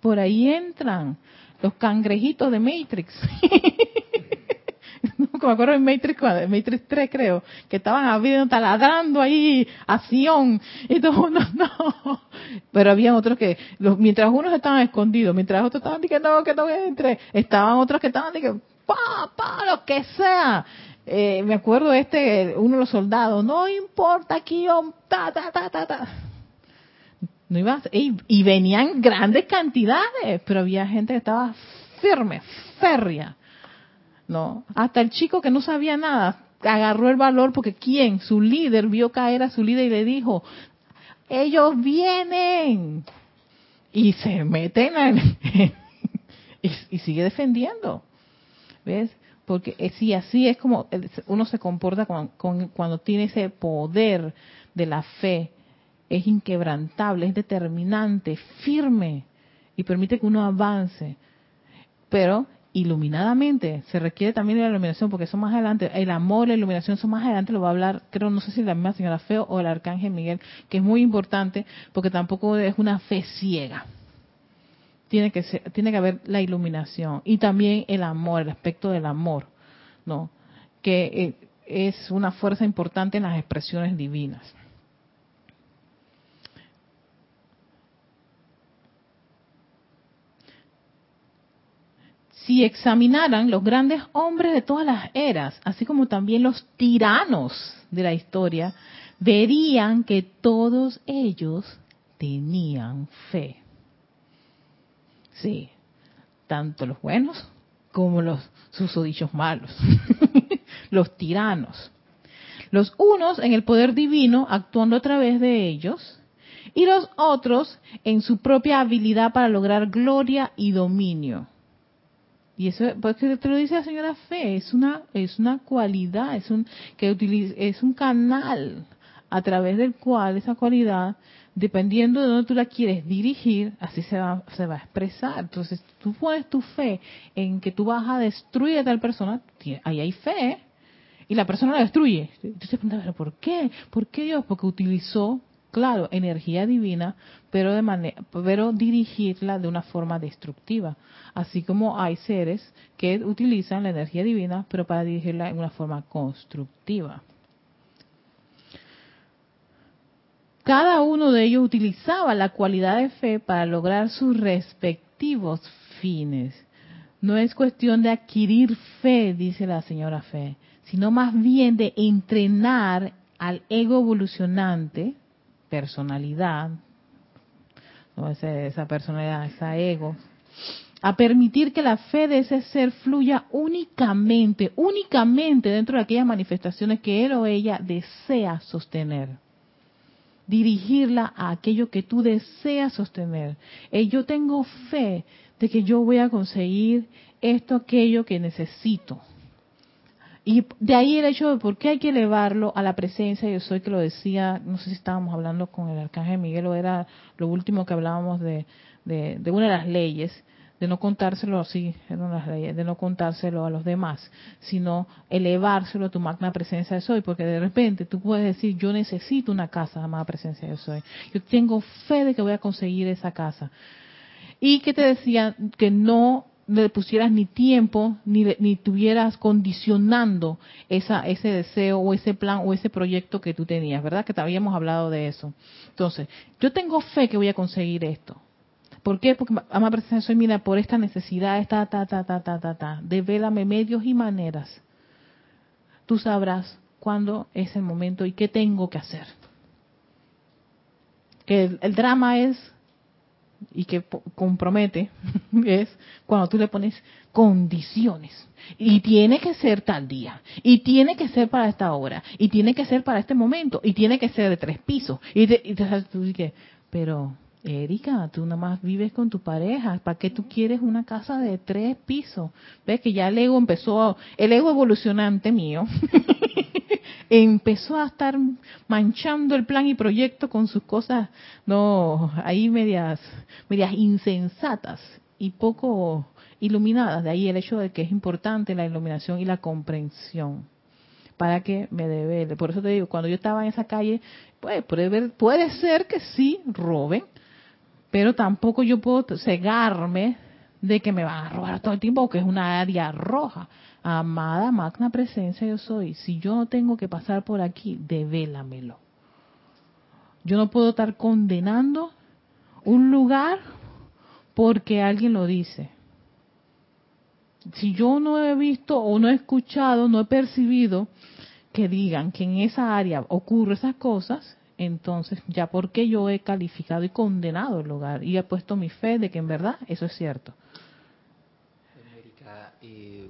Por ahí entran los cangrejitos de Matrix. no me acuerdo en Matrix, Matrix 3 creo, que estaban habiendo, taladrando ahí, acción, y todo mundo, no. Pero había otros que, los, mientras unos estaban escondidos, mientras otros estaban diciendo que no entre, estaban otros que estaban diciendo, pa, pa, lo que sea. Eh, me acuerdo este, uno de los soldados, no importa aquí, ta, ta, ta, ta, ta. No iba y, venían grandes cantidades, pero había gente que estaba firme, férrea. No, hasta el chico que no sabía nada agarró el valor porque quién, su líder vio caer a su líder y le dijo, ellos vienen y se meten y, y sigue defendiendo. ¿Ves? Porque eh, sí, así es como uno se comporta cuando tiene ese poder de la fe, es inquebrantable, es determinante, firme y permite que uno avance. Pero iluminadamente, se requiere también la iluminación, porque eso más adelante, el amor, la iluminación, eso más adelante lo va a hablar, creo, no sé si la misma señora Feo o el arcángel Miguel, que es muy importante, porque tampoco es una fe ciega tiene que ser, tiene que haber la iluminación y también el amor, el aspecto del amor, ¿no? Que eh, es una fuerza importante en las expresiones divinas. Si examinaran los grandes hombres de todas las eras, así como también los tiranos de la historia, verían que todos ellos tenían fe. Sí, tanto los buenos como los susodichos malos, los tiranos. Los unos en el poder divino actuando a través de ellos y los otros en su propia habilidad para lograr gloria y dominio. Y eso, porque te lo dice la señora Fe, es una, es una cualidad, es un, que utiliza, es un canal a través del cual esa cualidad dependiendo de dónde tú la quieres dirigir, así se va, se va a expresar. Entonces, tú pones tu fe en que tú vas a destruir a tal persona, ahí hay fe, y la persona la destruye. Entonces, ¿pero por qué? ¿Por qué Dios? Porque utilizó, claro, energía divina, pero, de manera, pero dirigirla de una forma destructiva. Así como hay seres que utilizan la energía divina, pero para dirigirla en una forma constructiva. Cada uno de ellos utilizaba la cualidad de fe para lograr sus respectivos fines. No es cuestión de adquirir fe, dice la señora Fe, sino más bien de entrenar al ego evolucionante, personalidad, esa personalidad, esa ego, a permitir que la fe de ese ser fluya únicamente, únicamente dentro de aquellas manifestaciones que él o ella desea sostener dirigirla a aquello que tú deseas sostener. Y yo tengo fe de que yo voy a conseguir esto, aquello que necesito. Y de ahí el hecho de por qué hay que elevarlo a la presencia yo soy, que lo decía, no sé si estábamos hablando con el arcángel Miguel o era lo último que hablábamos de, una de las leyes, de no contárselo así, de no contárselo a los demás, sino elevárselo a tu magna presencia de soy, porque de repente tú puedes decir, yo necesito una casa, amada presencia de soy. Yo tengo fe de que voy a conseguir esa casa. Y que te decía que no le pusieras ni tiempo, ni, ni tuvieras condicionando esa, ese deseo o ese plan o ese proyecto que tú tenías, ¿verdad? Que te habíamos hablado de eso. Entonces, yo tengo fe que voy a conseguir esto ¿Por qué? Porque ama presencia soy, mira, por esta necesidad, esta, ta, ta, ta, ta, ta, ta, medios y maneras. Tú sabrás cuándo es el momento y qué tengo que hacer. Que el, drama es, y que compromete, es cuando tú le pones condiciones. Y tiene que ser tal día. Y tiene que ser para esta hora. Y tiene que ser para este momento. Y tiene que ser de tres pisos. Y, te, y dices, pero Erika, tú nada más vives con tu pareja, ¿para qué tú quieres una casa de tres pisos? Ves que ya el ego empezó, el ego evolucionante mío, empezó a estar manchando el plan y proyecto con sus cosas, no, ahí medias, medias insensatas y poco iluminadas. De ahí el hecho de que es importante la iluminación y la comprensión para que me devele. Por eso te digo, cuando yo estaba en esa calle, pues puede, puede ser que sí roben, pero tampoco yo puedo cegarme de que me van a robar todo el tiempo, porque es una área roja. Amada magna presencia yo soy. Si yo no tengo que pasar por aquí, devélamelo. Yo no puedo estar condenando un lugar porque alguien lo dice. Si yo no he visto o no he escuchado, no he percibido que digan que en esa área ocurren esas cosas, entonces ya porque yo he calificado y condenado el lugar y he puesto mi fe de que en verdad eso es cierto. América, eh,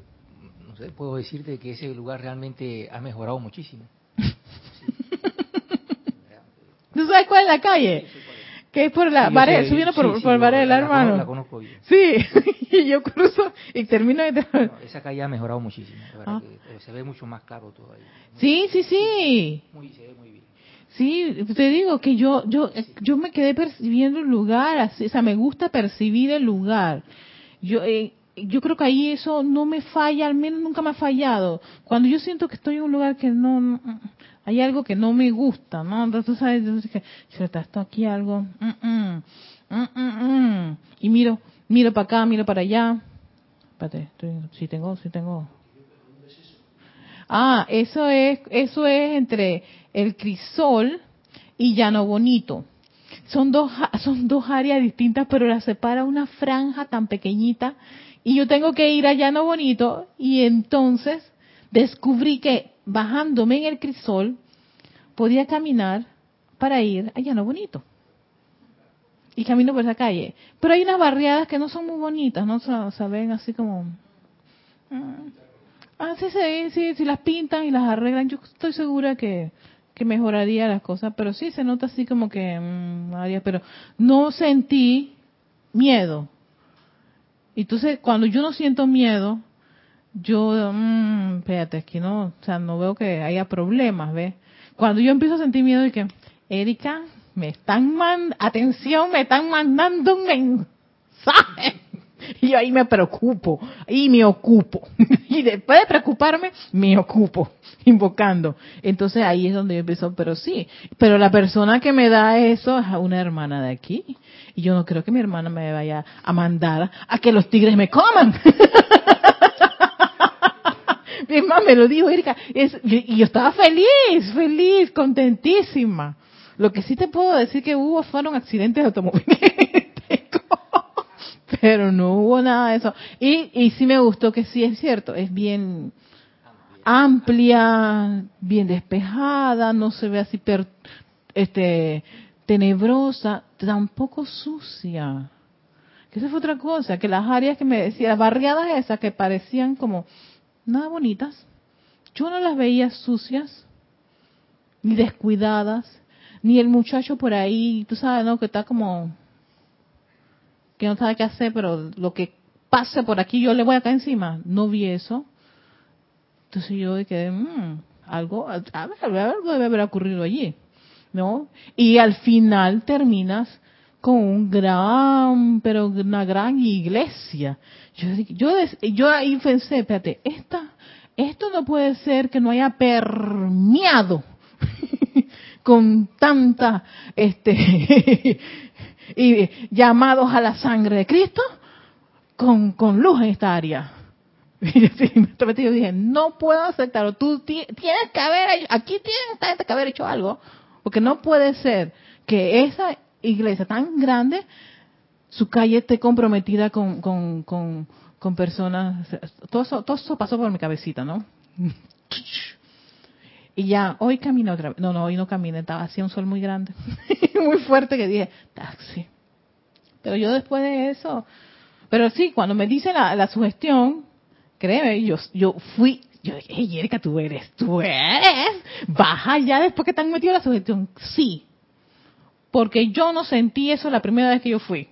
no sé, puedo decirte que ese lugar realmente ha mejorado muchísimo. ¿Tú sabes cuál es la calle? que es por la sí, subiendo por, por el barrio del hermano. La conozco bien. Sí, y yo cruzo y termino de... esa calle ha mejorado muchísimo, ah. se ve mucho más claro todo ahí. Sí, sí, sí. Muy, se ve muy bien. Sí, te digo que yo yo yo me quedé percibiendo el lugar, así, o sea, me gusta percibir el lugar. Yo eh, yo creo que ahí eso no me falla, al menos nunca me ha fallado. Cuando yo siento que estoy en un lugar que no, hay algo que no me gusta, ¿no? Entonces sabes, entonces que si está esto aquí algo, mm, mm, mm, y miro, miro para acá, miro para allá. Espérate, si tengo, si tengo. Ah, eso es, eso es entre el crisol y llano bonito. Son dos, son dos áreas distintas, pero las separa una franja tan pequeñita. Y yo tengo que ir a llano bonito y entonces descubrí que bajándome en el crisol podía caminar para ir a llano bonito. Y camino por esa calle. Pero hay unas barriadas que no son muy bonitas, ¿no? O sea, ven así como... Mm, ah, sí, sí, sí, si las pintan y las arreglan, yo estoy segura que que mejoraría las cosas, pero sí se nota así como que, mmm, pero no sentí miedo. Entonces, cuando yo no siento miedo, yo, mmm, espérate, aquí no, o sea, no veo que haya problemas, ¿ves? Cuando yo empiezo a sentir miedo y que, Erika, me están mandando, atención, me están mandando un mensaje. Y ahí me preocupo, y me ocupo. Y después de preocuparme, me ocupo, invocando. Entonces ahí es donde yo empiezo, pero sí, pero la persona que me da eso es una hermana de aquí. Y yo no creo que mi hermana me vaya a mandar a que los tigres me coman. mi hermana me lo dijo, Erika. y yo estaba feliz, feliz, contentísima. Lo que sí te puedo decir que hubo fueron accidentes de automóviles pero no hubo nada de eso. Y, y sí me gustó que sí es cierto, es bien amplia, bien despejada, no se ve así per, este tenebrosa, tampoco sucia. Que esa fue otra cosa, que las áreas que me decía, las barriadas esas que parecían como nada bonitas, yo no las veía sucias, ni descuidadas, ni el muchacho por ahí, tú sabes, ¿no? Que está como que no sabe qué hacer, pero lo que pase por aquí yo le voy acá encima. No vi eso. Entonces yo quedé, mmm, algo, algo debe haber ocurrido allí, ¿no? Y al final terminas con un gran, pero una gran iglesia. Yo, yo, yo ahí pensé, espérate, esta, esto no puede ser que no haya permeado con tanta, este, y llamados a la sangre de Cristo con, con luz en esta área. Y yo dije, no puedo aceptarlo. Tú tienes que haber, aquí tienes que haber hecho algo, porque no puede ser que esa iglesia tan grande, su calle esté comprometida con, con, con, con personas. Todo eso, todo eso pasó por mi cabecita, ¿no? Y ya, hoy camino otra vez. No, no, hoy no caminé, estaba así un sol muy grande, muy fuerte que dije, taxi. Pero yo después de eso, pero sí, cuando me dice la, la sugestión, créeme, yo, yo fui, yo dije, hey, Erika, tú eres, tú eres, baja ya después que te han metido la sugestión. Sí, porque yo no sentí eso la primera vez que yo fui.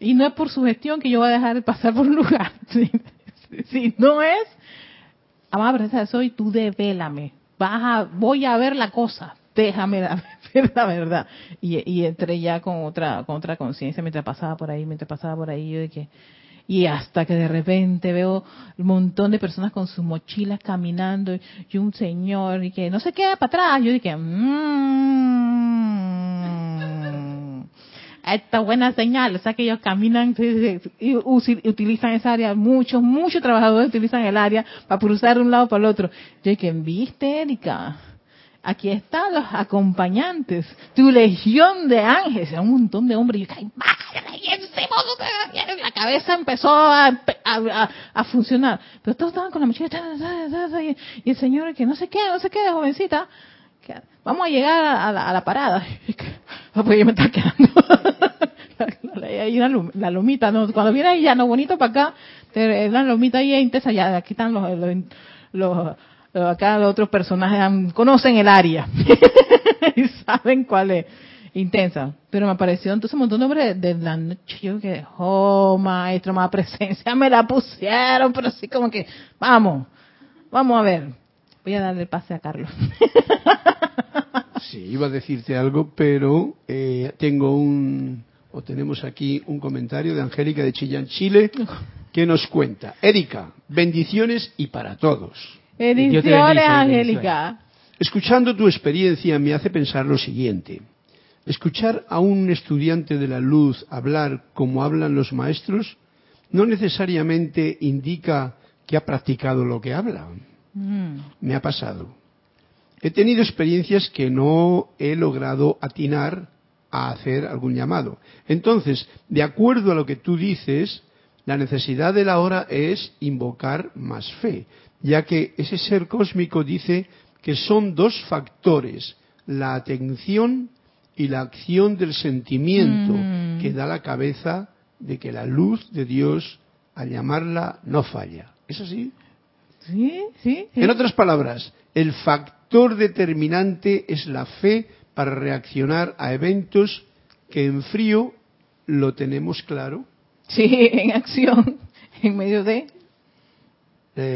Y no es por sugestión que yo voy a dejar de pasar por un lugar. Si, no es, amada presencia soy, tú devélame. Baja, voy a ver la cosa, déjame ver la verdad. Y, y entré ya con otra, con otra conciencia mientras pasaba por ahí, mientras pasaba por ahí, yo de y hasta que de repente veo un montón de personas con sus mochilas caminando y un señor y que no se queda para atrás. Yo dije, mmm, esta buena señal, o sea que ellos caminan y utilizan esa área, muchos, muchos trabajadores utilizan el área para cruzar de un lado para el otro. Yo dije, ¿viste, Erika? aquí están los acompañantes, tu legión de ángeles, un montón de hombres. Y yo, la cabeza empezó a, funcionar. Pero todos estaban con la mochila, y el señor que no sé qué, no sé qué, jovencita, vamos a llegar a, la, parada. Porque yo me está quedando. la, lomita, ¿no? cuando viene ahí ya no bonito para acá, la lomita ahí intensa, ya aquí están los, los acá los otros personajes conocen el área y saben cuál es intensa. Pero me apareció entonces un montón de hombres de la noche. Yo que, oh, maestro, más presencia, me la pusieron, pero así como que, vamos, vamos a ver. Voy a darle el pase a Carlos. Sí, iba a decirte algo, pero eh, tengo un, o tenemos aquí un comentario de Angélica de Chillán, Chile, que nos cuenta. Erika, bendiciones y para todos. Bendiciones, Angélica. Escuchando tu experiencia me hace pensar lo siguiente. Escuchar a un estudiante de la luz hablar como hablan los maestros no necesariamente indica que ha practicado lo que habla. Mm. Me ha pasado. He tenido experiencias que no he logrado atinar a hacer algún llamado. Entonces, de acuerdo a lo que tú dices, la necesidad de la hora es invocar más fe ya que ese ser cósmico dice que son dos factores, la atención y la acción del sentimiento mm. que da la cabeza de que la luz de Dios, al llamarla, no falla. ¿Es así? Sí, sí, En otras palabras, el factor determinante es la fe para reaccionar a eventos que en frío lo tenemos claro. Sí, en acción, en medio de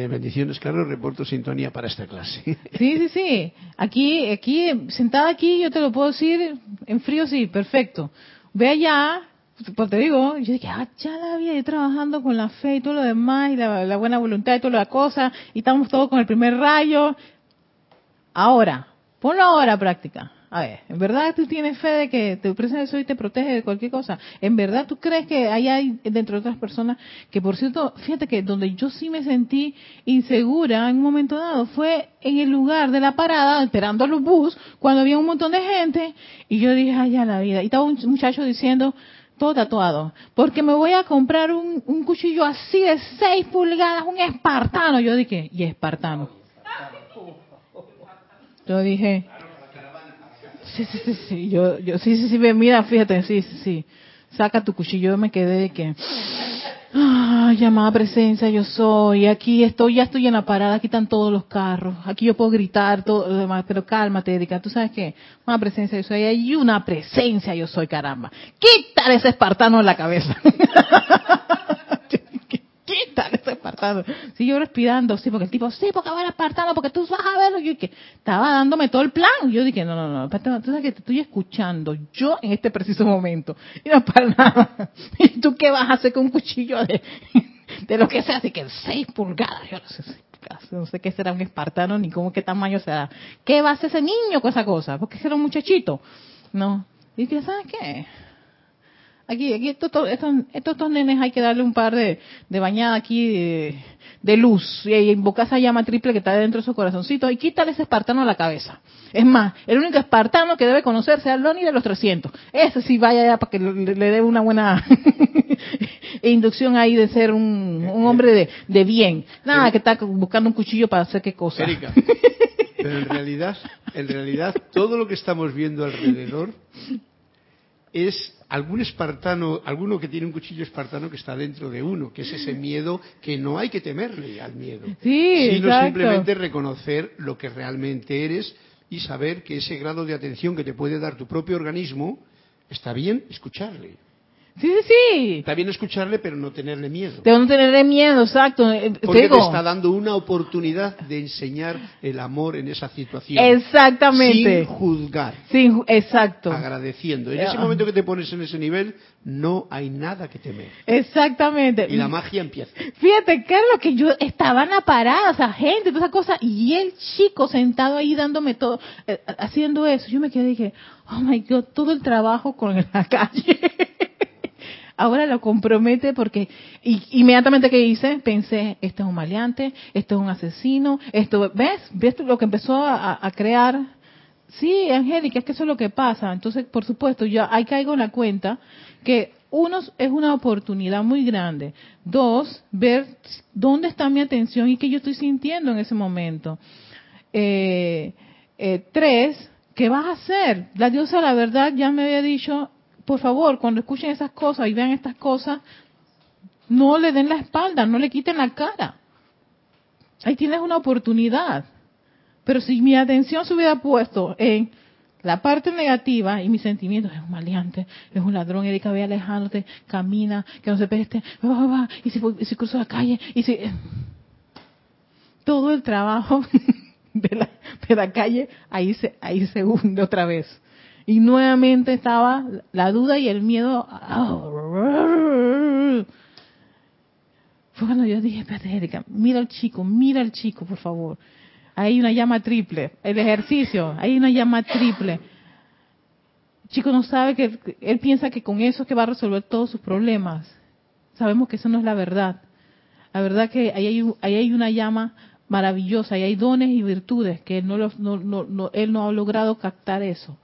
bendiciones, Carlos. Reporto sintonía para esta clase. Sí, sí, sí. Aquí, aquí, sentada aquí, yo te lo puedo decir en frío, sí, perfecto. Ve allá, pues te digo, yo dije, ah, ya la había yo trabajando con la fe y todo lo demás, y la, buena voluntad y toda la cosa, y estamos todos con el primer rayo. Ahora, ponlo ahora a práctica. A ver, ¿en verdad tú tienes fe de que tu presencia hoy te protege de cualquier cosa? ¿En verdad tú crees que hay, hay dentro de otras personas que, por cierto, fíjate que donde yo sí me sentí insegura en un momento dado fue en el lugar de la parada, esperando los bus, cuando había un montón de gente, y yo dije, ay, ya la vida. Y estaba un muchacho diciendo, todo tatuado, porque me voy a comprar un, un cuchillo así de 6 pulgadas, un espartano. Yo dije, y espartano. Yo dije, Sí, sí, sí, sí, yo, yo, sí, sí, sí, mira, fíjate, sí, sí, sí. Saca tu cuchillo, me quedé de que, ah, llamada presencia, yo soy, aquí estoy, ya estoy en la parada, aquí están todos los carros, aquí yo puedo gritar, todo lo demás, pero cálmate, Erika, tú sabes qué, una presencia, yo soy, hay una presencia, yo soy, caramba. Quítale ese espartano en la cabeza. Quítale ese espartano. Sí, yo respirando, sí, porque el tipo, sí, porque van a espartano, porque tú vas a verlo. Yo que estaba dándome todo el plan. Yo dije, no, no, no, tú sabes que te estoy escuchando yo en este preciso momento. Y no para nada. ¿Y tú qué vas a hacer con un cuchillo de, de lo que sea? Así que seis pulgadas, yo no sé, no sé qué será un espartano ni cómo qué tamaño será. ¿Qué va a hacer ese niño con esa cosa? Porque era un muchachito. No. Y que, ¿sabes qué? Aquí, aquí estos, estos, nenes hay que darle un par de, de bañadas aquí de, luz y invocar esa llama triple que está dentro de su corazoncito y quítale ese espartano a la cabeza. Es más, el único espartano que debe conocerse es Loni de los 300. Ese sí vaya ya para que le, dé una buena inducción ahí de ser un, hombre de, de, bien. Nada, que está buscando un cuchillo para hacer qué cosa. pero en realidad, en realidad todo lo que estamos viendo alrededor es algún espartano, alguno que tiene un cuchillo espartano que está dentro de uno, que es ese miedo que no hay que temerle al miedo, sí, sino simplemente reconocer lo que realmente eres y saber que ese grado de atención que te puede dar tu propio organismo está bien escucharle. Sí, sí, sí. Está bien escucharle, pero no tenerle miedo. De no tenerle miedo, exacto. Eh, Porque te está dando una oportunidad de enseñar el amor en esa situación. Exactamente. Sin juzgar. Sin, exacto. Agradeciendo. En ese momento que te pones en ese nivel, no hay nada que temer. Exactamente. Y la magia empieza. Fíjate, Carlos, que yo estaban paradas, esa gente, toda esa cosa, y el chico sentado ahí dándome todo, eh, haciendo eso. Yo me quedé y dije, oh my God, todo el trabajo con la calle ahora lo compromete porque y, inmediatamente que hice pensé este es un maleante este es un asesino esto ves ves lo que empezó a, crear sí Angélica es que eso es lo que pasa. Entonces por supuesto yo ahí caigo en la cuenta que uno es una oportunidad muy grande. Dos ver dónde está mi atención y qué yo estoy sintiendo en ese momento. Eh, eh, tres ¿qué vas a hacer? La diosa, la verdad, ya me había dicho por favor, cuando escuchen esas cosas y vean estas cosas, no le den la espalda, no le quiten la cara. Ahí tienes una oportunidad. Pero si mi atención se hubiera puesto en la parte negativa y mis sentimientos, es un maleante, es un ladrón, Erika, ve alejándote, camina, que no se peste, y si, si cruzo la calle, y si... Todo el trabajo de la, de la calle ahí se, ahí se hunde otra vez. Y nuevamente estaba la duda y el miedo. Fue cuando yo dije, espérate, Erika, mira al chico, mira al chico, por favor. Hay una llama triple. El ejercicio, hay una llama triple. El chico no sabe que, él piensa que con eso es que va a resolver todos sus problemas. Sabemos que eso no es la verdad. La verdad que ahí hay, ahí hay una llama maravillosa, y hay dones y virtudes que él no, no, no, él no ha logrado captar eso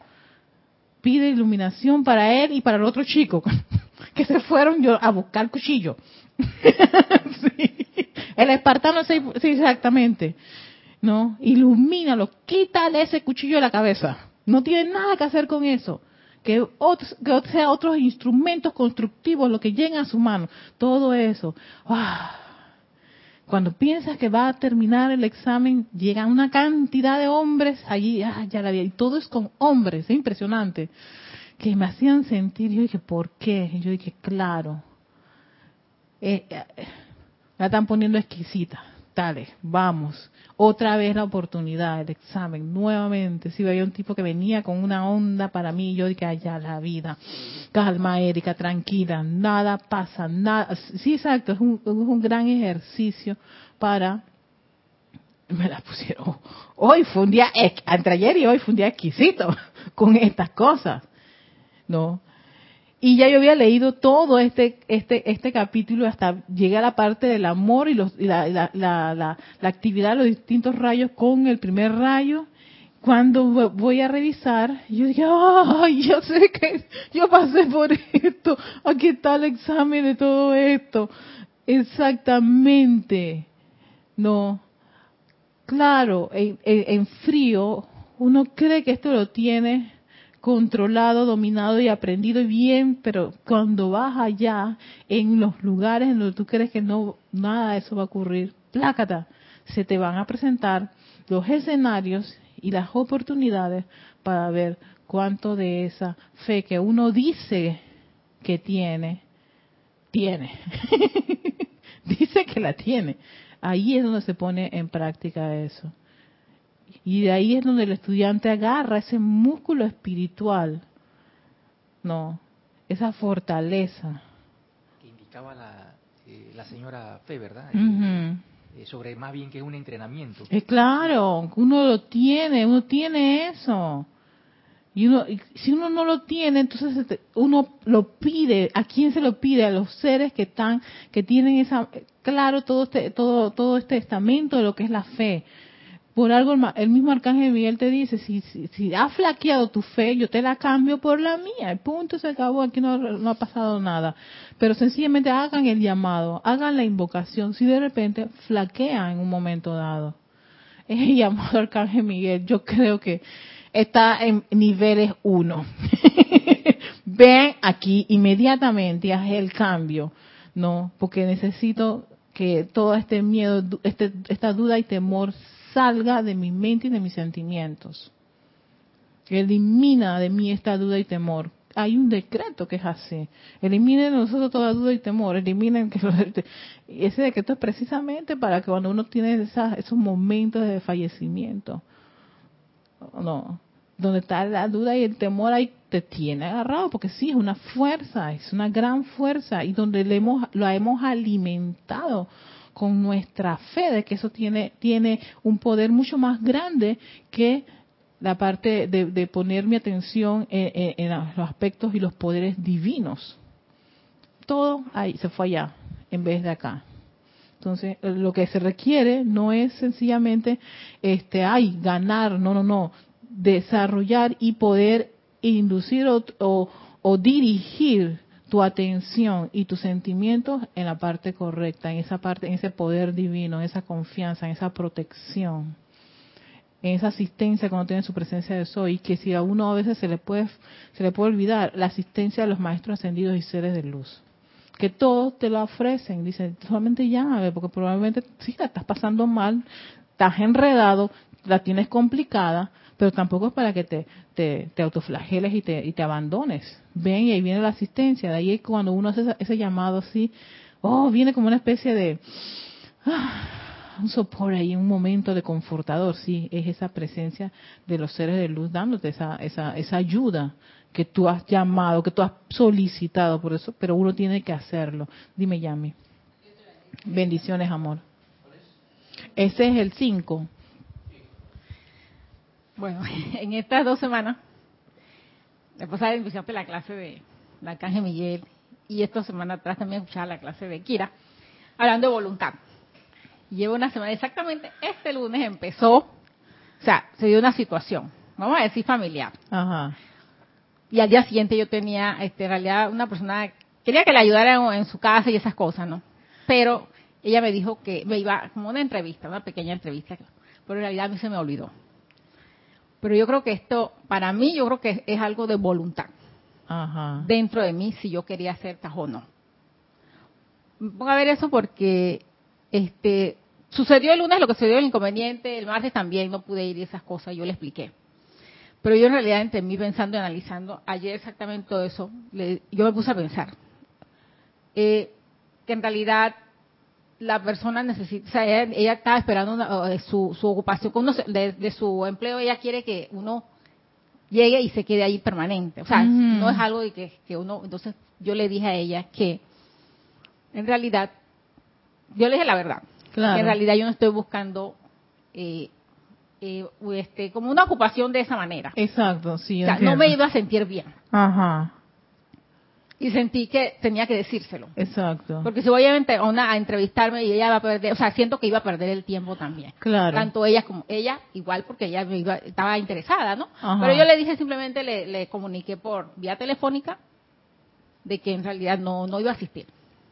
pide iluminación para él y para el otro chico, que se fueron yo a buscar cuchillo. El espartano, sí, exactamente. ¿No? Ilumínalo, quítale ese cuchillo de la cabeza. No tiene nada que hacer con eso. Que, otros, que sea otros instrumentos constructivos lo que lleguen a su mano. Todo eso. ¡Ah! Cuando piensas que va a terminar el examen, llegan una cantidad de hombres allí, ah, ya la vi, y todo es con hombres, es impresionante, que me hacían sentir, yo dije, ¿por qué? Y yo dije, claro, eh, eh, la están poniendo exquisita, vamos, otra vez la oportunidad, el examen, nuevamente. Si veía un tipo que venía con una onda para mí, yo dije, allá la vida. Calma, Erika, tranquila, nada pasa, nada. Sí, exacto, es es un gran ejercicio para me la pusieron. Hoy fue un día, entre ayer y hoy fue un día exquisito con estas cosas. ¿No? Y ya yo había leído todo este, este, este capítulo hasta llegar a la parte del amor y, los, la, la, la, la, actividad de los distintos rayos con el primer rayo. Cuando voy a revisar, yo dije, ay, yo sé que yo pasé por esto, aquí está el examen de todo esto. Exactamente. No. Claro, en, en frío uno cree que esto lo tiene controlado, dominado y aprendido bien, pero cuando vas allá, en los lugares en donde tú crees que no nada de eso va a ocurrir, plácata, se te van a presentar los escenarios y las oportunidades para ver cuánto de esa fe que uno dice que tiene, tiene. dice que la tiene. Ahí es donde se pone en práctica eso. Y de ahí es donde el estudiante agarra ese músculo espiritual, no, esa fortaleza. Que indicaba la, eh, la señora Fe, ¿verdad? Ujú. Eh, sobre más bien que es un entrenamiento. Eh, claro, uno lo tiene, uno tiene eso. Y uno, y si uno no lo tiene, entonces este, uno lo pide. ¿A quién se lo pide? A los seres que están, que tienen esa, claro, todo este, todo, todo este estamento de lo que es la fe. Por algo el, mismo arcángel Miguel te dice, si, si, ha flaqueado tu fe, yo te la cambio por la mía. El punto se acabó, aquí no, ha pasado nada. Pero sencillamente hagan el llamado, hagan la invocación. Si de repente flaquea en un momento dado, es el llamado arcángel Miguel. Yo creo que está en niveles 1. Ven aquí inmediatamente haz el cambio, ¿no? Porque necesito que todo este miedo, este, esta duda y temor salga de mi mente y de mis sentimientos. Elimina de mí esta duda y temor. Hay un decreto que es así. Eliminen de nosotros toda duda y temor. Eliminen que ese decreto es precisamente para que cuando uno tiene esas- esos momentos de fallecimiento, no, donde está la duda y el temor ahí te tiene agarrado, porque sí, es una fuerza, es una gran fuerza, y donde le hemos, lo hemos alimentado con nuestra fe de que eso tiene, tiene un poder mucho más grande que la parte de, de poner mi atención en, los aspectos y los poderes divinos. Todo ahí se fue allá, en vez de acá. Entonces, eh, lo que se requiere no es sencillamente, este, ay, ganar, no, no, no, desarrollar y poder inducir o- o dirigir tu atención y tus sentimientos en la parte correcta, en esa parte, en ese poder divino, en esa confianza, en esa protección, en esa asistencia cuando tiene su presencia de soy, que si a uno a veces se le puede, se le puede olvidar, la asistencia de los maestros ascendidos y seres de luz que todos te lo ofrecen. Dicen, solamente llámame, porque probablemente sí la estás pasando mal, estás enredado, la tienes complicada, pero tampoco es para que te, te, te autoflageles y te, y te abandones. Ven y ahí viene la asistencia. De ahí es cuando uno hace ese, llamado así, oh, viene como una especie de ah, un sopor ahí, un momento de confortador. Sí, es esa presencia de los seres de luz dándote esa, esa, esa ayuda que tú has llamado, que tú has solicitado, por eso, pero uno tiene que hacerlo. Dime, Yami. Bendiciones, amor. Ese es el 5. Bueno, en estas dos semanas, después de la clase de la Arcángel Miguel y esta semana atrás también escuchaba la clase de Kira, hablando de voluntad. Llevo una semana, exactamente este lunes empezó, o sea, se dio una situación, vamos a decir familiar. Ajá. Y al día siguiente yo tenía, este, en realidad, una persona, quería que le ayudara en, en su casa y esas cosas, ¿no? Pero ella me dijo que me iba, como una entrevista, una pequeña entrevista, pero en realidad a mí se me olvidó. Pero yo creo que esto, para mí, yo creo que es algo de voluntad Ajá. dentro de mí si yo quería hacer tajo o no. Pongo a ver eso porque este sucedió el lunes lo que sucedió el inconveniente, el martes también no pude ir y esas cosas, yo le expliqué. Pero yo en realidad entre mí pensando y analizando ayer exactamente todo eso, le- yo me puse a pensar eh, que en realidad la persona necesita, o sea, ella, ella estaba esperando una- su, su ocupación, uno se- de, de su empleo, ella quiere que uno llegue y se quede ahí permanente. O sea, no es algo de que, que uno, entonces yo le dije a ella que en realidad, yo le dije la verdad, Claro. que en realidad yo no estoy buscando eh, eh, este, como una ocupación de esa manera. Exacto, sí. O sea, no me iba a sentir bien. Ajá. Y sentí que tenía que decírselo. Exacto. Porque si voy a, una- entrevistarme y ella va a perder, o sea, siento que iba a perder el tiempo también. Claro. Tanto ella como ella, igual porque ella me iba- estaba interesada, ¿no? Ajá. Pero yo le dije simplemente, le, le comuniqué por vía telefónica de que en realidad no, no iba a asistir.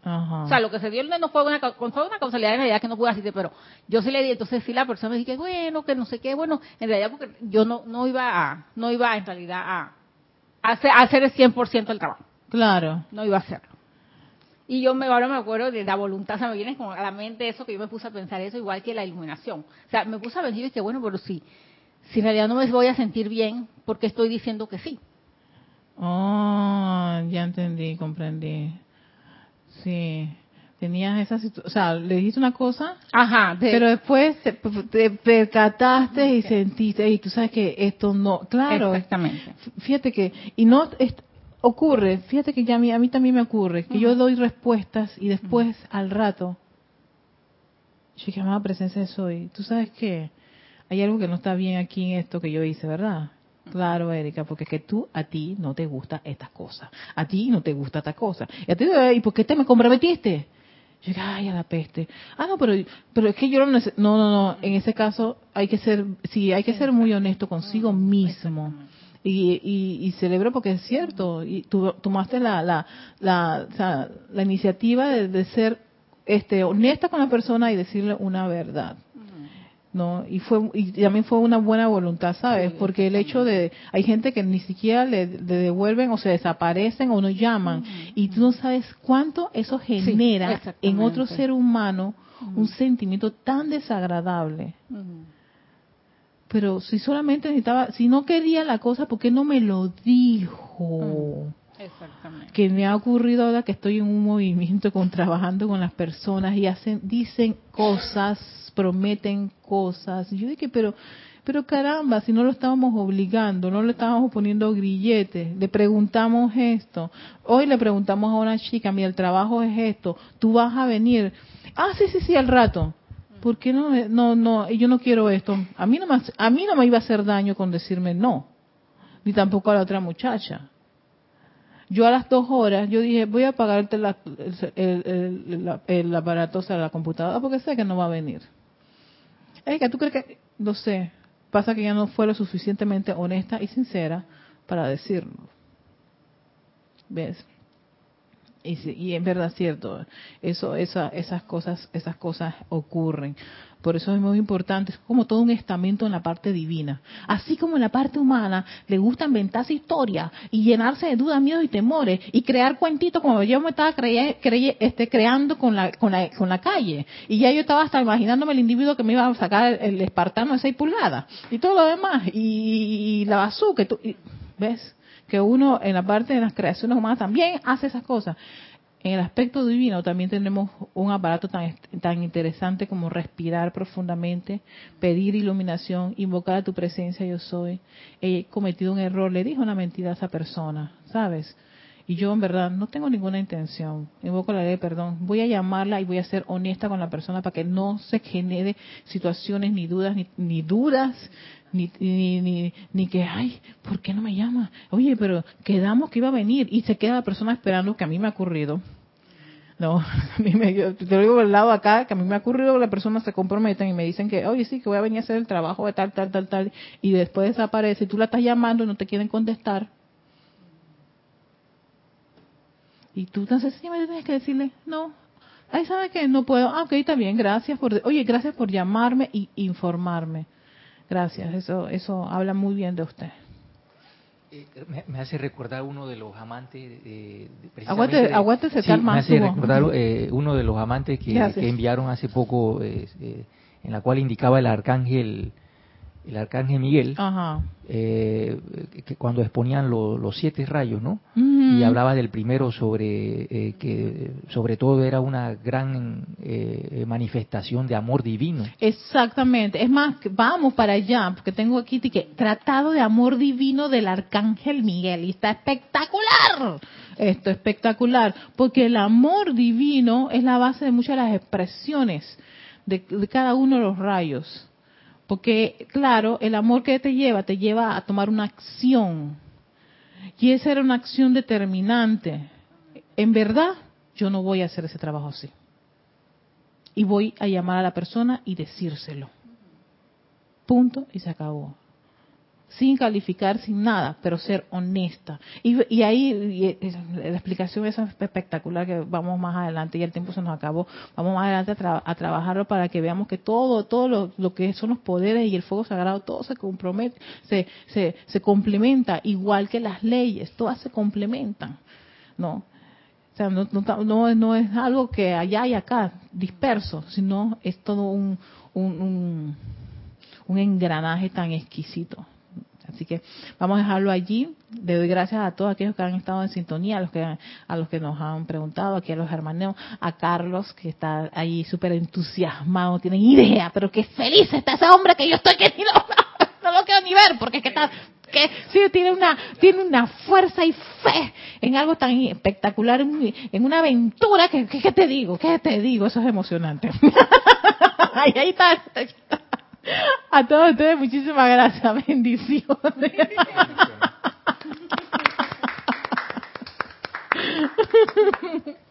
Ajá. O sea, lo que se dio el no fue una, fue una causalidad en realidad que no pude asistir, pero yo sí le di, entonces sí la persona me dije, bueno, que no sé qué, bueno, en realidad porque yo no, no iba a, no iba en realidad a, hacer, a hacer el 100% del trabajo Claro. no iba a hacerlo. Y yo me, ahora me acuerdo de la voluntad, o sea, me viene como a la mente eso que yo me puse a pensar eso, igual que la iluminación. O sea, me puse a pensar y dije, bueno, pero si, si en realidad no me voy a sentir bien, porque estoy diciendo que sí? Oh, ya entendí, comprendí. Sí. tenías esa situación, o sea, le dijiste una cosa, Ajá, de- pero después te, te percataste y sentiste, y tú sabes que esto no, claro, Exactamente. fíjate que, y no es- ocurre, fíjate que ya a mí, a mí también me ocurre, que yo doy respuestas y después al rato, yo dije, amada presencia de soy, tú sabes que hay algo que no está bien aquí en esto que yo hice, ¿verdad? Claro, Erika, porque es que tú, a ti no te gusta estas cosas, a ti no te gusta esta cosa, y a ti, ¿y por qué te me comprometiste? Yo dije, ay, a la peste. Ah, no, pero, pero es que yo no No, no, no. En ese caso hay que ser, sí, hay que ser muy honesto consigo mismo. Y, y, y celebro porque es cierto. Y tú tomaste la, la, la, o sea, la iniciativa de, de ser este, honesta con la persona y decirle una verdad. ¿no? Y fue y también fue una buena voluntad, ¿sabes? Porque el hecho de hay gente que ni siquiera le, le devuelven o se desaparecen o no llaman y tú no sabes cuánto eso genera en otro ser humano un sentimiento tan desagradable. Ujú. Pero si solamente necesitaba, si no quería la cosa, ¿por qué no me lo dijo? Exactamente. que me ha ocurrido ahora que estoy en un movimiento con trabajando con las personas y hacen dicen cosas prometen cosas y yo dije pero pero caramba si no lo estábamos obligando no le estábamos poniendo grilletes le preguntamos esto hoy le preguntamos a una chica mira el trabajo es esto tú vas a venir ah sí sí sí al rato ¿Por qué no, no, no, yo no quiero esto? A mí no me, a mí no me iba a hacer daño con decirme no, ni tampoco a la otra muchacha. Yo a las dos horas, yo dije, voy a apagarte la- el, el- el- aparato, o sea, la computadora, porque sé que no va a venir. Erika, ¿tú crees que, no sé, pasa que ya no fue lo suficientemente honesta y sincera para decirlo? ¿Ves? Y, y en verdad cierto, eso, esa, esas cosas, esas cosas ocurren. Por eso es muy importante, es como todo un estamento en la parte divina. Así como en la parte humana le gusta inventarse historias y llenarse de dudas, miedos y temores y crear cuentitos como yo me estaba creye- creye- este, creando con la, con, la, con la calle. Y ya yo estaba hasta imaginándome el individuo que me iba a sacar el, espartano de 6 pulgadas y todo lo demás. Y, y la bazooka. y y- ¿Ves? Que uno en la parte de las creaciones humanas también hace esas cosas. En el aspecto divino también tenemos un aparato tan, tan interesante como respirar profundamente, pedir iluminación, invocar a tu presencia yo soy. He cometido un error, le dijo una mentira a esa persona, ¿sabes? Y yo en verdad no tengo ninguna intención. Invoco la ley de perdón. Voy a llamarla y voy a ser honesta con la persona para que no se genere situaciones ni dudas, ni, ni dudas, ni, ni, que, ay, ¿por qué no me llama? Oye, pero quedamos que iba a venir y se queda la persona esperando que a mí me ha ocurrido. No, a mí me, yo te lo digo del lado acá, que a mí me ha ocurrido que las personas se comprometen y me dicen que, oye, sí, que voy a venir a hacer el trabajo de tal, tal, tal, tal, y después desaparece, tú la estás llamando y no te quieren contestar. Y tú tan sencillamente tienes que decirle, no, ay, ¿sabe qué? No puedo. Ah, ok, está bien, gracias por, oye, gracias por llamarme y informarme. Gracias, eso, eso habla muy bien de usted. Eh, me, me hace recordar uno de los amantes eh, Aguante- aguántese, sí, me hace recordar eh, uno de los amantes que, que enviaron hace poco eh, eh, en la cual indicaba el arcángel el arcángel Miguel Ajá. eh, que cuando exponían lo- los siete rayos no y hablaba del primero sobre eh, que sobre todo era una gran eh, manifestación de amor divino Exactamente. Es más, vamos para allá, porque tengo aquí que tratado de amor divino del arcángel Miguel y está espectacular. Esto es espectacular, porque el amor divino es la base de muchas de las expresiones de, de cada uno de los rayos. Porque, claro, el amor que te lleva, te lleva a tomar una acción. Y esa era una acción determinante. En verdad, yo no voy a hacer ese trabajo así y voy a llamar a la persona y decírselo. Punto y se acabó. Sin calificar, sin nada, pero ser honesta. Y, y ahí y, y, la explicación es espectacular que vamos más adelante, y el tiempo se nos acabó. Vamos más adelante a, tra- a trabajarlo para que veamos que todo, todo lo, que son los poderes y el fuego sagrado, todo se compromete, se, se, complementa, igual que las leyes, todas se complementan. ¿No? O sea, no, no, no, no es algo que allá y acá, disperso, sino es todo un, un, un engranaje tan exquisito. Así que vamos a dejarlo allí. Le doy gracias a todos aquellos que han estado en sintonía, a los que, a los que nos han preguntado, aquí a los hermanos, a Carlos, que está ahí súper entusiasmado, tienen idea, pero qué feliz está ese hombre que yo estoy que no, no lo quiero ni ver, porque es que está que sí tiene una tiene una fuerza y fe en algo tan espectacular en una aventura que ¿qué te digo qué te digo eso es emocionante. Ahí está a todos ustedes muchísimas gracias, bendiciones.